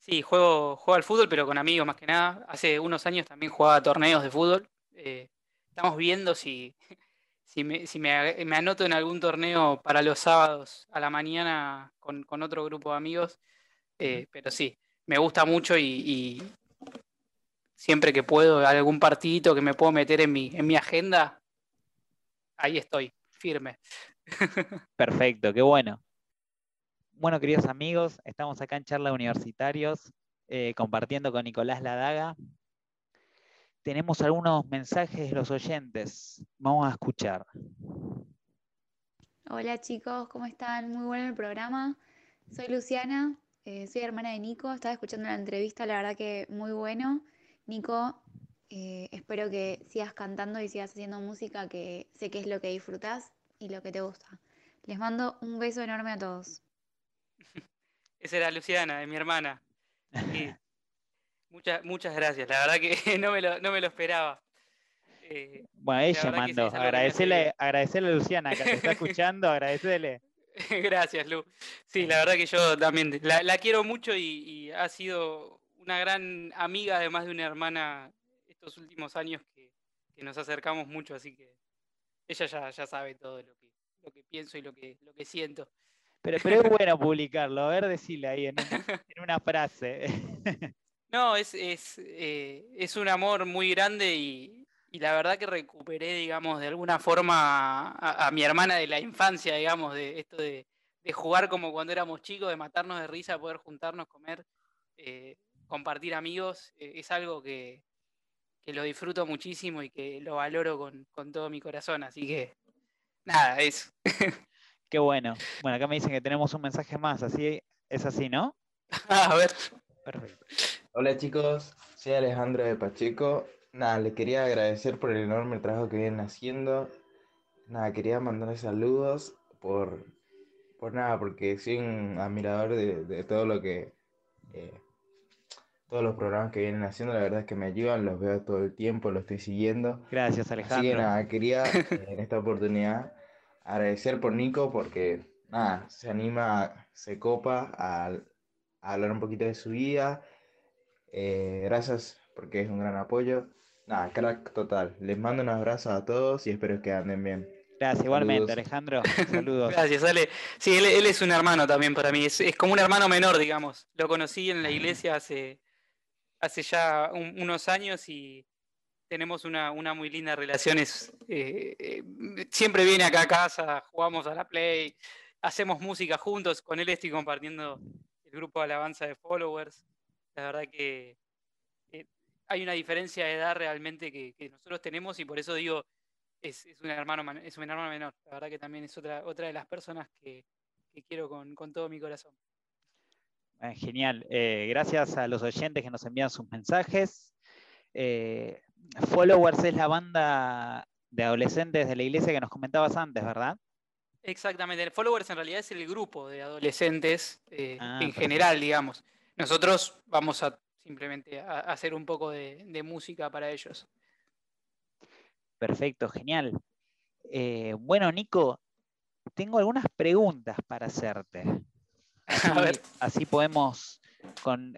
Speaker 5: Sí, juego, juego al fútbol, pero con amigos más que nada. Hace unos años también jugaba torneos de fútbol. Eh, estamos viendo si, si, me, anoto en algún torneo para los sábados a la mañana con, otro grupo de amigos. Eh, pero sí, me gusta mucho y, siempre que puedo, algún partidito que me puedo meter en mi, en mi agenda, ahí estoy, firme. (laughs)
Speaker 2: Perfecto, qué bueno. Bueno, queridos amigos, estamos acá en Charla Universitarios eh, compartiendo con Nicolás Ladaga, tenemos algunos mensajes de los oyentes. Vamos a escuchar.
Speaker 6: Hola chicos, ¿cómo están? Muy bueno el programa. Soy Luciana, eh, soy hermana de Nico. Estaba escuchando la entrevista, la verdad que muy bueno. Nico, eh, espero que sigas cantando y sigas haciendo música, que sé que es lo que disfrutas y lo que te gusta. Les mando un beso enorme a todos. (laughs)
Speaker 5: Esa era Luciana, de mi hermana. (laughs) Muchas, muchas gracias, la verdad que (laughs) no me lo, no me lo esperaba.
Speaker 2: Eh, bueno, ella mandó. agradecerle, agradecerle a Luciana que te está (laughs) escuchando, agradecerle. (laughs)
Speaker 5: Gracias, Lu. Sí, la verdad que yo también la, quiero mucho y, ha sido una gran amiga, además de una hermana, estos últimos años que, nos acercamos mucho, así que ella ya, ya sabe todo lo que, lo que pienso y lo que, lo que siento.
Speaker 2: Pero, pero es bueno publicarlo, a ver, decirle ahí en, en una frase.
Speaker 5: No, es, es, eh, es un amor muy grande y, y la verdad que recuperé, digamos, de alguna forma a, mi hermana de la infancia, digamos, de esto de, jugar como cuando éramos chicos, de matarnos de risa, poder juntarnos, comer, eh, compartir amigos, eh, es algo que, lo disfruto muchísimo y que lo valoro con, con todo mi corazón. Así que, nada, eso. (laughs)
Speaker 2: Qué bueno. Bueno, acá me dicen que tenemos un mensaje más, así es así, ¿no? (laughs)
Speaker 5: a ver.
Speaker 7: Perfecto. Hola chicos, soy Alejandro de Pacheco Nada, le quería agradecer por el enorme trabajo que vienen haciendo. Nada, quería mandarles saludos por, por nada, porque soy un admirador de, todo lo que, eh, todos los programas que vienen haciendo, la verdad es que me ayudan, los veo todo el tiempo, los estoy siguiendo.
Speaker 2: Gracias, Alejandro.
Speaker 7: Así que nada, quería (laughs) eh, en esta oportunidad agradecer por Nico porque nada, se anima, se copa a, hablar un poquito de su vida. Eh, gracias porque es un gran apoyo. Nada, crack total. Les mando un abrazo a todos y espero que anden bien.
Speaker 2: Gracias, igualmente, Alejandro. (laughs) Saludos.
Speaker 5: Gracias, Ale. Sí, él, es un hermano también para mí. Es, como un hermano menor, digamos. Lo conocí en la iglesia hace, hace ya unos años y tenemos una, muy linda relación. Eh, eh, siempre viene acá a casa, jugamos a la Play, hacemos música juntos. Con él estoy compartiendo el grupo de alabanza de followers. La verdad que hay una diferencia de edad realmente que, nosotros tenemos y por eso digo, es, un hermano, es un hermano menor. La verdad que también es otra, otra de las personas que, quiero con, todo mi corazón.
Speaker 2: Ah, genial. Eh, gracias a los oyentes que nos envían sus mensajes. Eh, Followers es la banda de adolescentes de la iglesia que nos comentabas antes, ¿verdad?
Speaker 5: Exactamente. Followers en realidad es el grupo de adolescentes eh, ah, en general, digamos. Nosotros vamos a simplemente hacer un poco de, música para ellos.
Speaker 2: Perfecto, genial. Eh, bueno, Nico, tengo algunas preguntas para hacerte. (laughs) Así, podemos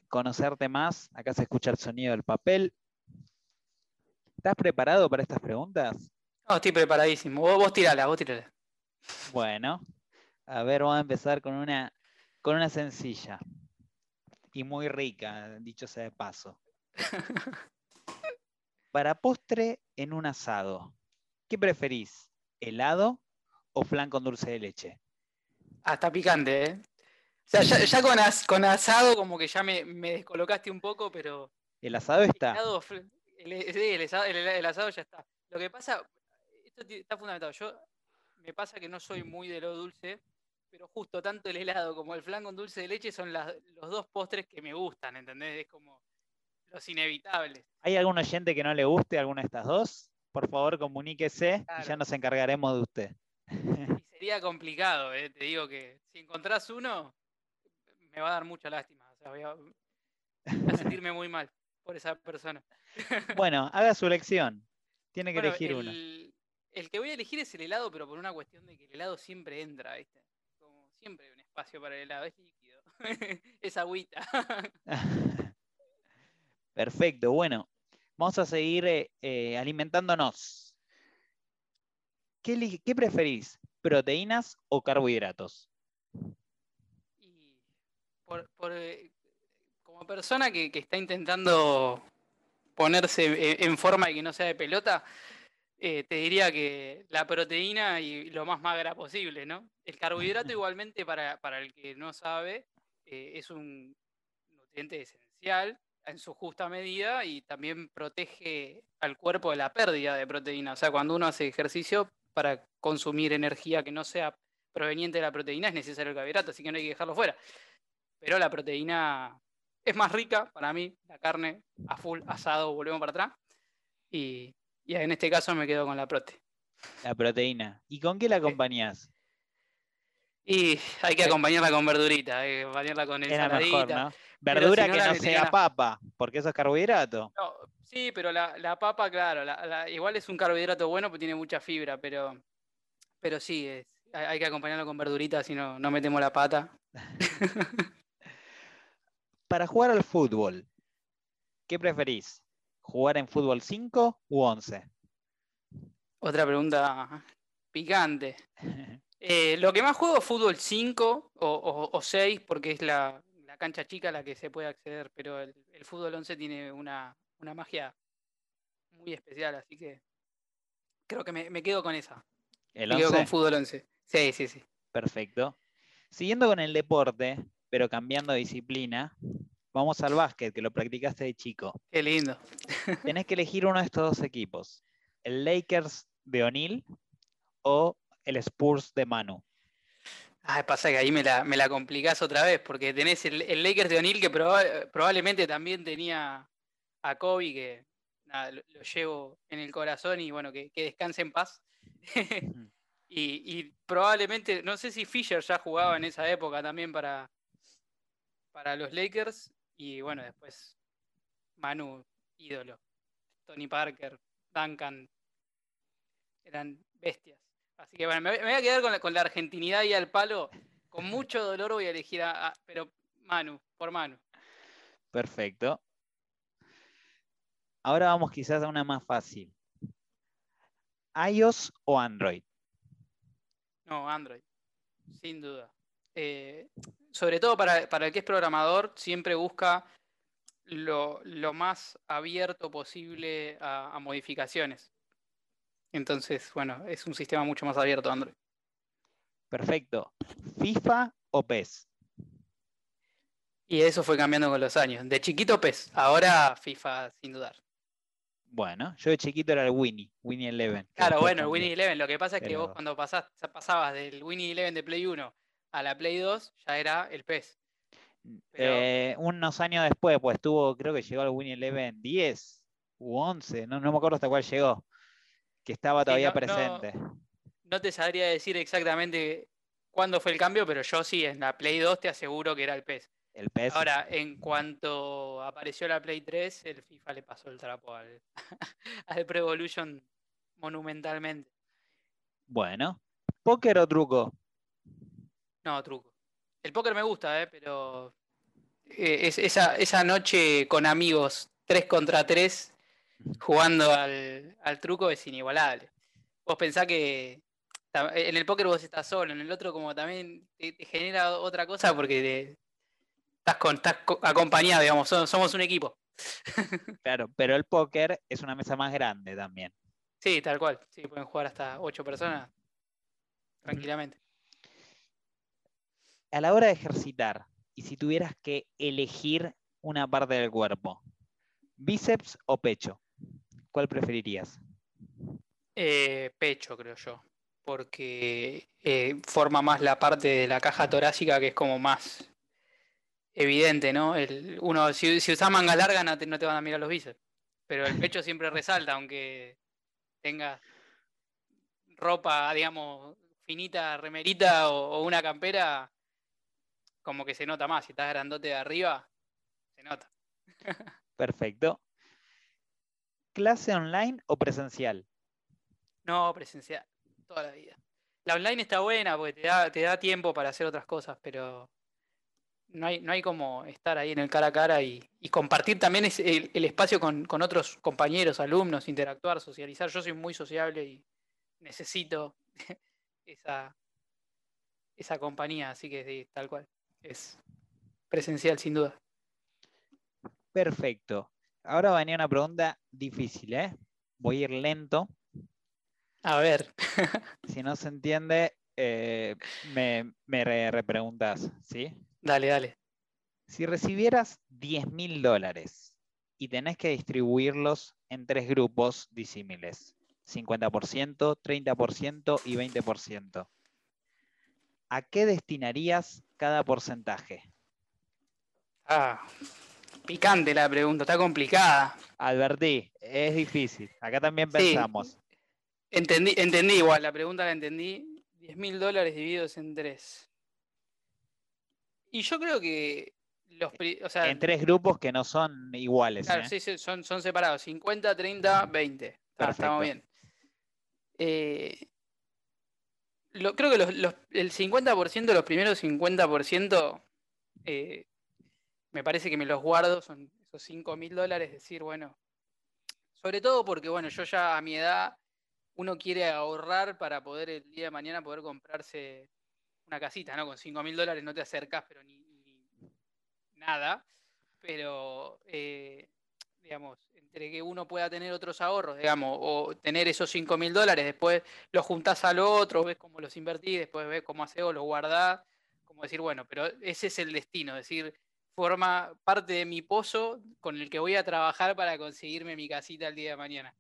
Speaker 2: conocerte más. Acá se escucha el sonido del papel. ¿Estás preparado para estas preguntas?
Speaker 5: No, estoy preparadísimo. Vos, vos tirala, vos tirala.
Speaker 2: Bueno, a ver, vamos a empezar con una, con una sencilla y muy rica, dicho sea de paso. (laughs) Para postre en un asado, ¿qué preferís? ¿Helado o flan con dulce de leche?
Speaker 5: Hasta picante, ¿eh? O sea, ya, con, asado como que ya me, descolocaste un poco, pero...
Speaker 2: El asado está.
Speaker 5: El, sí, el, asado ya está. Lo que pasa, esto está fundamentado. Yo me pasa que no soy muy de lo dulce, pero justo tanto el helado como el flan con dulce de leche son los dos postres que me gustan, ¿entendés? Es como los inevitables.
Speaker 2: ¿Hay algún oyente que no le guste alguna de estas dos? Por favor, comuníquese y ya nos encargaremos de usted.
Speaker 5: Y sería complicado, ¿eh? te digo que si encontrás uno, me va a dar mucha lástima. O sea, voy a, sentirme muy mal por esa persona. (laughs)
Speaker 2: Bueno, haga su elección. Tiene que elegir uno.
Speaker 5: El que voy a elegir es el helado, pero por una cuestión de que el helado siempre entra, ¿viste? Siempre hay un espacio para el helado, es líquido, (laughs) es agüita. (laughs) (laughs)
Speaker 2: Perfecto, bueno, vamos a seguir eh, eh, alimentándonos. ¿Qué, preferís? ¿Proteínas o carbohidratos?
Speaker 5: Eh, como persona que, que, está intentando ponerse en forma y que no sea de pelota, eh, te diría que la proteína y lo más magra posible, ¿no? El carbohidrato igualmente, para, el que no sabe, eh, es un nutriente esencial en su justa medida y también protege al cuerpo de la pérdida de proteína. O sea, cuando uno hace ejercicio para consumir energía que no sea proveniente de la proteína, es necesario el carbohidrato, así que no hay que dejarlo fuera. Pero la proteína es más rica para mí, la carne a full asado, volvemos para atrás. Y, y en este caso me quedo con la prote.
Speaker 2: La proteína. ¿Y con qué la acompañás?
Speaker 5: Y hay que acompañarla con verdurita, hay que acompañarla con ensaladita.
Speaker 2: Verdura que no sea papa, porque eso es carbohidrato.
Speaker 5: sí, pero la, papa, claro, igual es un carbohidrato bueno, porque tiene mucha fibra, pero, pero sí, hay, que acompañarlo con verdurita, si no, no metemos la pata. (laughs)
Speaker 2: Para jugar al fútbol, ¿qué preferís? Jugar en fútbol 5 u 11?
Speaker 5: Otra pregunta picante. Eh, lo que más juego es fútbol 5 o, 6 porque es la, cancha chica a la que se puede acceder, pero el, fútbol 11 tiene una, magia muy especial, así que Creo que me, me quedo con esa.
Speaker 2: El
Speaker 5: Me quedo
Speaker 2: 11.
Speaker 5: con fútbol 11. Sí, sí, sí.
Speaker 2: Perfecto. Siguiendo con el deporte, pero cambiando de disciplina, vamos al básquet, que lo practicaste de chico.
Speaker 5: Qué lindo. (laughs)
Speaker 2: Tenés que elegir uno de estos dos equipos. El Lakers de O'Neal o el Spurs de Manu.
Speaker 5: Ah, pasa que ahí me la, me la complicás otra vez, porque tenés el, el Lakers de O'Neal que proba- probablemente también tenía a Kobe, que nada, lo, lo llevo en el corazón y bueno, que, que descanse en paz. (laughs) y, y probablemente, no sé si Fisher ya jugaba en esa época también para, para los Lakers. Y bueno, después Manu, ídolo. Tony Parker, Duncan, eran bestias. Así que bueno, me, voy- a quedar con la, con la argentinidad y al palo. Con mucho dolor voy a elegir a, a- pero Manu, por Manu.
Speaker 2: Perfecto. Ahora vamos quizás a una más fácil. iOS o Android.
Speaker 5: No, Android, sin duda. Eh, sobre todo para, para el que es programador, siempre busca lo, lo más abierto posible a, a modificaciones. Entonces, bueno, es un sistema mucho más abierto Android.
Speaker 2: Perfecto. FIFA o PES.
Speaker 5: Y eso fue cambiando con los años. De chiquito PES, ahora FIFA sin dudar.
Speaker 2: Bueno, yo de chiquito era el Winnie, Winnie Eleven.
Speaker 5: Claro, bueno, el. Winnie Eleven, lo que pasa es que vos cuando pasás, pasabas del Winnie Eleven de Play 1 a la Play 2, ya era el PES. Pero-
Speaker 2: Eh, unos años después, pues tuvo, creo que llegó al Winnie Eleven 10 u 11, no, no me acuerdo hasta cuál llegó, que estaba todavía
Speaker 5: no-
Speaker 2: presente.
Speaker 5: No te sabría decir exactamente cuándo fue el cambio, pero yo sí, en la Play 2 te aseguro que era el PES.
Speaker 2: El PES.
Speaker 5: Ahora, en cuanto apareció la Play 3, el FIFA le pasó el trapo al, (laughs) al Pro Evolution monumentalmente.
Speaker 2: Bueno, póker o truco.
Speaker 5: No, truco. El póker me gusta, ¿eh? pero eh, es- esa, esa noche con amigos, 3 contra 3, jugando al, al truco es inigualable. Vos pensás que en el póker vos estás solo, en el otro como también te, te genera otra cosa porque te- estás, con, estás co- acompañado, digamos, so- somos un equipo. (laughs)
Speaker 2: Claro, pero el póker es una mesa más grande también.
Speaker 5: Sí, tal cual. Sí, pueden jugar hasta 8 personas tranquilamente.
Speaker 2: A la hora de ejercitar, y si tuvieras que elegir una parte del cuerpo, bíceps o pecho, ¿cuál preferirías?
Speaker 5: Eh, pecho, creo yo. Porque eh, forma más la parte de la caja torácica que es como más evidente, ¿no? El, uno, si, si usas manga larga no te, no te van a mirar los bíceps. Pero el pecho siempre (laughs) resalta, aunque tengas ropa, digamos, finita, remerita o, o una campera, como que se nota más. Si estás grandote de arriba, se nota. (laughs)
Speaker 2: Perfecto. ¿Clase online o presencial?
Speaker 5: No, presencial, toda la vida. La online está buena porque te da, te da tiempo para hacer otras cosas, pero no hay, no hay como estar ahí en el cara a cara y, y compartir también el, el espacio con, con otros compañeros, alumnos, interactuar, socializar. Yo soy muy sociable y necesito (laughs) esa, esa compañía, así que sí, tal cual. Es presencial sin duda.
Speaker 2: Perfecto. Ahora va a venir una pregunta difícil, ¿eh? Voy a ir lento.
Speaker 5: A ver, (laughs)
Speaker 2: Si no se entiende, eh, me, me re- repreguntas, ¿sí?
Speaker 5: dale, dale.
Speaker 2: Si recibieras 10 mil dólares y tenés que distribuirlos en tres grupos disímiles, 50%, 30% y 20%, ¿a qué destinarías cada porcentaje?
Speaker 5: Ah, picante la pregunta, está complicada.
Speaker 2: Advertí, es difícil. Acá también
Speaker 5: Sí.
Speaker 2: pensamos.
Speaker 5: Entendí, entendí igual, la pregunta la entendí. 10 mil dólares divididos en tres. Y yo creo que los pri- o sea,
Speaker 2: En tres grupos que no son iguales.
Speaker 5: claro,
Speaker 2: ¿eh?
Speaker 5: sí, sí, son, son separados, 50, 30, 20. Ah, estamos bien. Eh, lo- creo que los- los- el 50%, los primeros 50%, eh, me parece que me los guardo, son esos 5 mil dólares, decir, bueno, sobre todo porque, bueno, yo ya a mi edad, uno quiere ahorrar para poder el día de mañana poder comprarse una casita, ¿no? Con 5 mil dólares no te acercas, pero ni, ni nada. Pero, eh, digamos, que uno pueda tener otros ahorros, digamos, o tener esos 5 mil dólares, después los juntás al otro, ves cómo los invertís, después ves cómo hace o los guardás, como decir, bueno, pero ese es el destino, es decir, forma parte de mi pozo con el que voy a trabajar para conseguirme mi casita el día de mañana.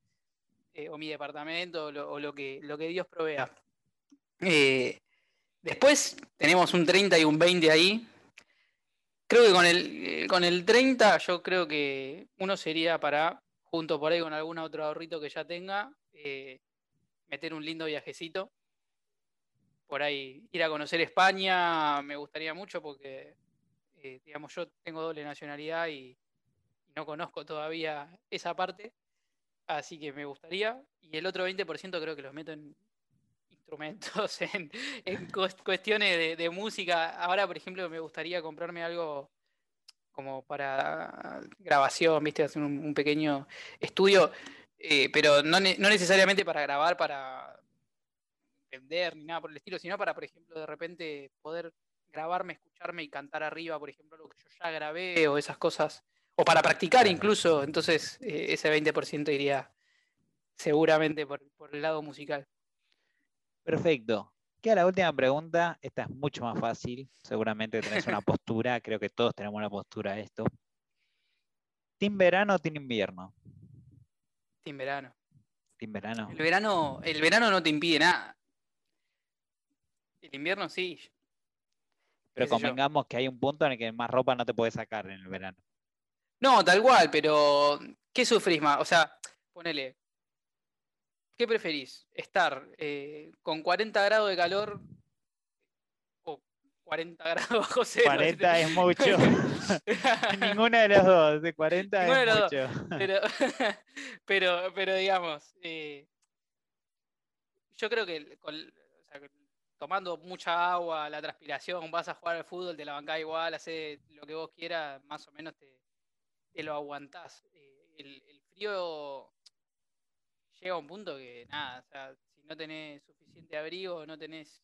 Speaker 5: Eh, o mi departamento, o lo, que, lo que Dios provea. Eh, después tenemos un 30 y un 20 ahí. Creo que con el, eh, con el 30 yo creo que uno sería para, junto por ahí con algún otro ahorrito que ya tenga, meter un lindo viajecito. Por ahí ir a conocer España me gustaría mucho porque eh, digamos, yo tengo doble nacionalidad y, no conozco todavía esa parte, así que me gustaría. Y el otro 20% creo que los meto en instrumentos, (laughs) en, cuestiones de, música. Ahora, por ejemplo, me gustaría comprarme algo como para grabación, ¿viste? Hacer un, pequeño estudio, eh, pero no, no necesariamente para grabar, para vender ni nada por el estilo, sino para, por ejemplo, de repente poder grabarme, escucharme y cantar arriba, por ejemplo, lo que yo ya grabé o esas cosas, o para practicar incluso, entonces eh, ese 20% iría seguramente por, el lado musical.
Speaker 2: Perfecto. Queda la última pregunta, esta es mucho más fácil, seguramente tenés una postura, creo que todos tenemos una postura a esto. ¿Team verano o team invierno?
Speaker 5: Team verano.
Speaker 2: Team verano.
Speaker 5: El verano, el verano no te impide nada. El invierno sí.
Speaker 2: Pero convengamos que hay un punto en el que más ropa no te puedes sacar en el verano.
Speaker 5: No, tal cual, pero ¿qué sufrís más? O sea, ponele, ¿qué preferís? ¿Estar eh, con 40 grados de calor o 40 (laughs) grados bajo cero?
Speaker 2: 40 es mucho. (laughs) Ninguna de los dos, de 40 es mucho.
Speaker 5: Pero, (laughs) pero, pero, digamos, eh, yo creo que tomando mucha agua, la transpiración, vas a jugar al fútbol, te la bancás igual, haces lo que vos quieras, más o menos te, lo aguantás. Eh, el, frío llega un punto que nada, o sea, si no tenés suficiente abrigo, no tenés.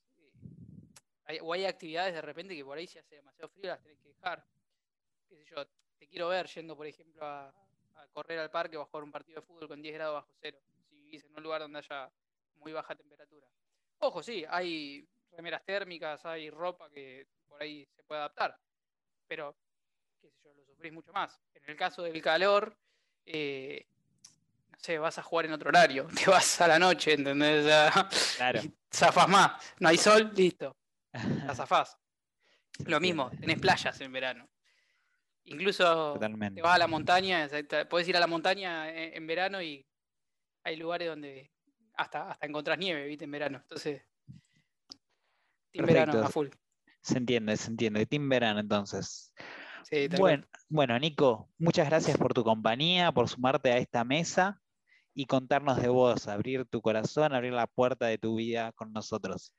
Speaker 5: Eh, o hay actividades de repente que por ahí se hace demasiado frío, las tenés que dejar. Qué sé yo, te quiero ver yendo, por ejemplo, a, a correr al parque o a jugar un partido de fútbol con 10 grados bajo cero, si vivís en un lugar donde haya muy baja temperatura. Ojo, sí, hay remeras térmicas, hay ropa que por ahí se puede adaptar, pero, qué sé yo, lo sufrís mucho más. En el caso del calor, eh, sé, vas a jugar en otro horario, (laughs) te vas a la noche, ¿entendés?
Speaker 2: claro.
Speaker 5: Zafás más, no hay sol, listo, (laughs) la zafás. Lo mismo, tenés playas en verano. Incluso te vas a la montaña, podés ir a la montaña en verano y hay lugares donde hasta, hasta encontrás nieve, ¿viste? En verano. Entonces, Team Verano a full.
Speaker 2: Se entiende, se entiende. Team Verano, entonces. Sí, bueno, bueno, Nico, muchas gracias por tu compañía, por sumarte a esta mesa y contarnos de vos, abrir tu corazón, abrir la puerta de tu vida con nosotros.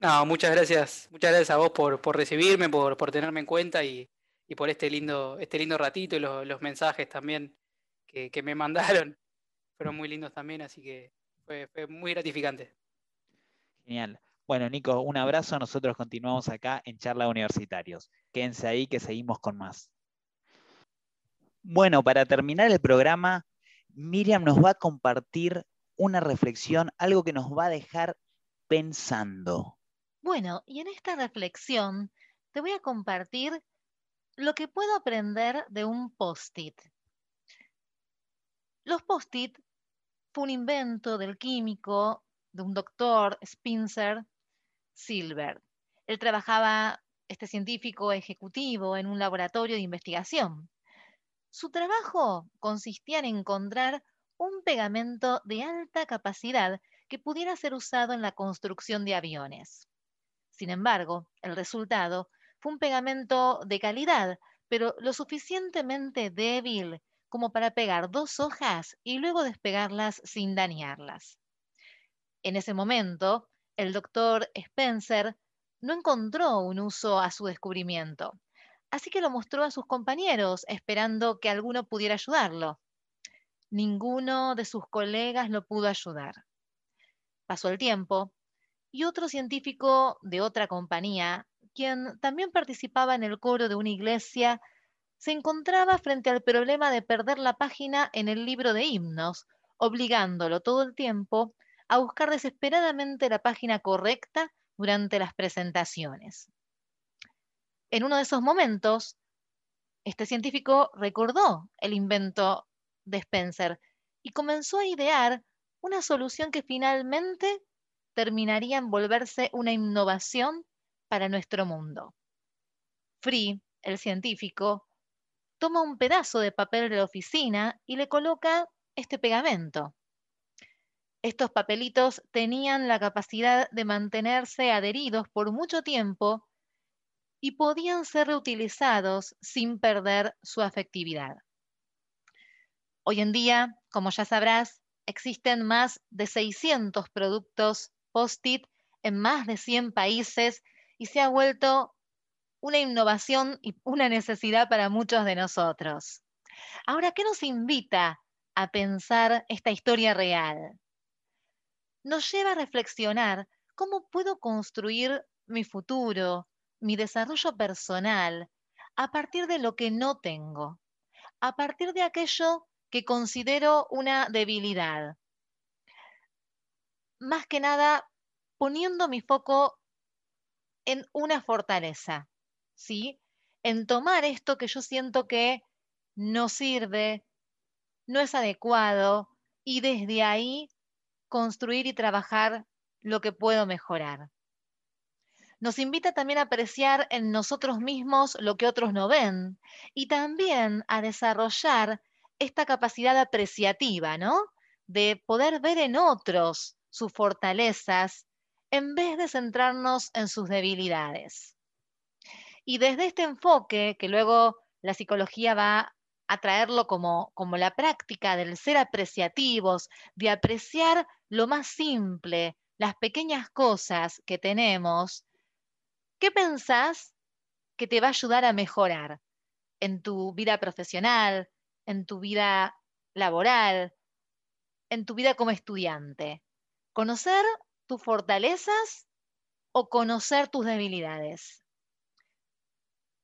Speaker 5: No, muchas gracias, muchas gracias a vos por, recibirme, por, tenerme en cuenta y, por este lindo, este lindo ratito y los, mensajes también que, que, me (laughs) mandaron. Fueron muy lindos también, así que fue, muy gratificante.
Speaker 2: Genial. Bueno, Nico, un abrazo. Nosotros continuamos acá en Charla Universitarios. Quédense ahí que seguimos con más. Bueno, para terminar el programa, Miriam nos va a compartir una reflexión, algo que nos va a dejar pensando.
Speaker 3: Bueno, y en esta reflexión te voy a compartir lo que puedo aprender de un post-it. Los post-it fue un invento del químico, de un doctor, Spencer Silver. Él trabajaba, este científico ejecutivo, en un laboratorio de investigación. Su trabajo consistía en encontrar un pegamento de alta capacidad que pudiera ser usado en la construcción de aviones. Sin embargo, el resultado fue un pegamento de calidad, pero lo suficientemente débil como para pegar dos hojas y luego despegarlas sin dañarlas. En ese momento, el doctor Spencer no encontró un uso a su descubrimiento, así que lo mostró a sus compañeros esperando que alguno pudiera ayudarlo. Ninguno de sus colegas lo pudo ayudar. Pasó el tiempo y otro científico de otra compañía, quien también participaba en el coro de una iglesia, se encontraba frente al problema de perder la página en el libro de himnos, obligándolo todo el tiempo a buscar desesperadamente la página correcta durante las presentaciones. En uno de esos momentos, este científico recordó el invento de Spencer y comenzó a idear una solución que finalmente terminaría en volverse una innovación para nuestro mundo. Free, el científico, toma un pedazo de papel de la oficina y le coloca este pegamento. Estos papelitos tenían la capacidad de mantenerse adheridos por mucho tiempo y podían ser reutilizados sin perder su afectividad. Hoy en día, como ya sabrás, existen más de 600 productos post-it en más de 100 países y se ha vuelto una innovación y una necesidad para muchos de nosotros. Ahora, ¿qué nos invita a pensar esta historia real? Nos lleva a reflexionar cómo puedo construir mi futuro, mi desarrollo personal, a partir de lo que no tengo, a partir de aquello que considero una debilidad. Más que nada, poniendo mi foco en una fortaleza, ¿sí? En tomar esto que yo siento que no sirve, no es adecuado, y desde ahí construir y trabajar lo que puedo mejorar. Nos invita también a apreciar en nosotros mismos lo que otros no ven y también a desarrollar esta capacidad apreciativa, ¿no? De poder ver en otros sus fortalezas en vez de centrarnos en sus debilidades. Y desde este enfoque, que luego la psicología va a traerlo como, como la práctica del ser apreciativos, de apreciar lo más simple, las pequeñas cosas que tenemos, ¿qué pensás que te va a ayudar a mejorar en tu vida profesional, en tu vida laboral, en tu vida como estudiante? ¿Conocer tus fortalezas o conocer tus debilidades?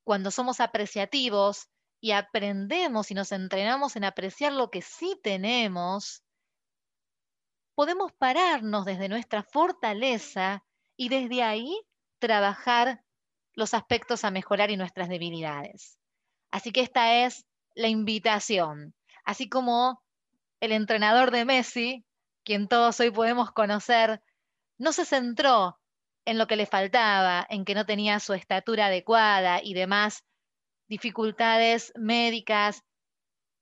Speaker 3: Cuando somos apreciativos y aprendemos y nos entrenamos en apreciar lo que sí tenemos, podemos pararnos desde nuestra fortaleza y desde ahí trabajar los aspectos a mejorar y nuestras debilidades. Así que esta es la invitación. Así como el entrenador de Messi, quien todos hoy podemos conocer, no se centró en lo que le faltaba, en que no tenía su estatura adecuada y demás dificultades médicas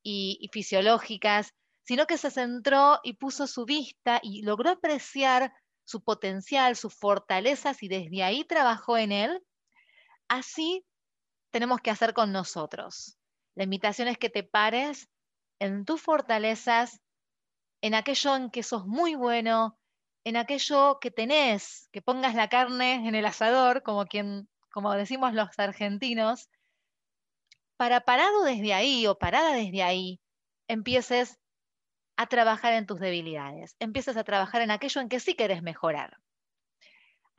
Speaker 3: y, y fisiológicas, sino que se centró y puso su vista y logró apreciar su potencial, sus fortalezas y desde ahí trabajó en él, así tenemos que hacer con nosotros. La invitación es que te pares en tus fortalezas, en aquello en que sos muy bueno, en aquello que tenés, que pongas la carne en el asador, como, quien, como decimos los argentinos, para parado desde ahí o parada desde ahí, empieces a trabajar en tus debilidades, empieces a trabajar en aquello en que sí querés mejorar.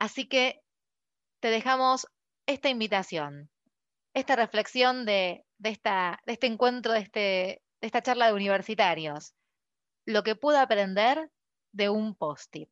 Speaker 3: Así que te dejamos esta invitación, esta reflexión de de, esta, de este encuentro, de, este, de esta charla de universitarios, lo que pude aprender de un post-it.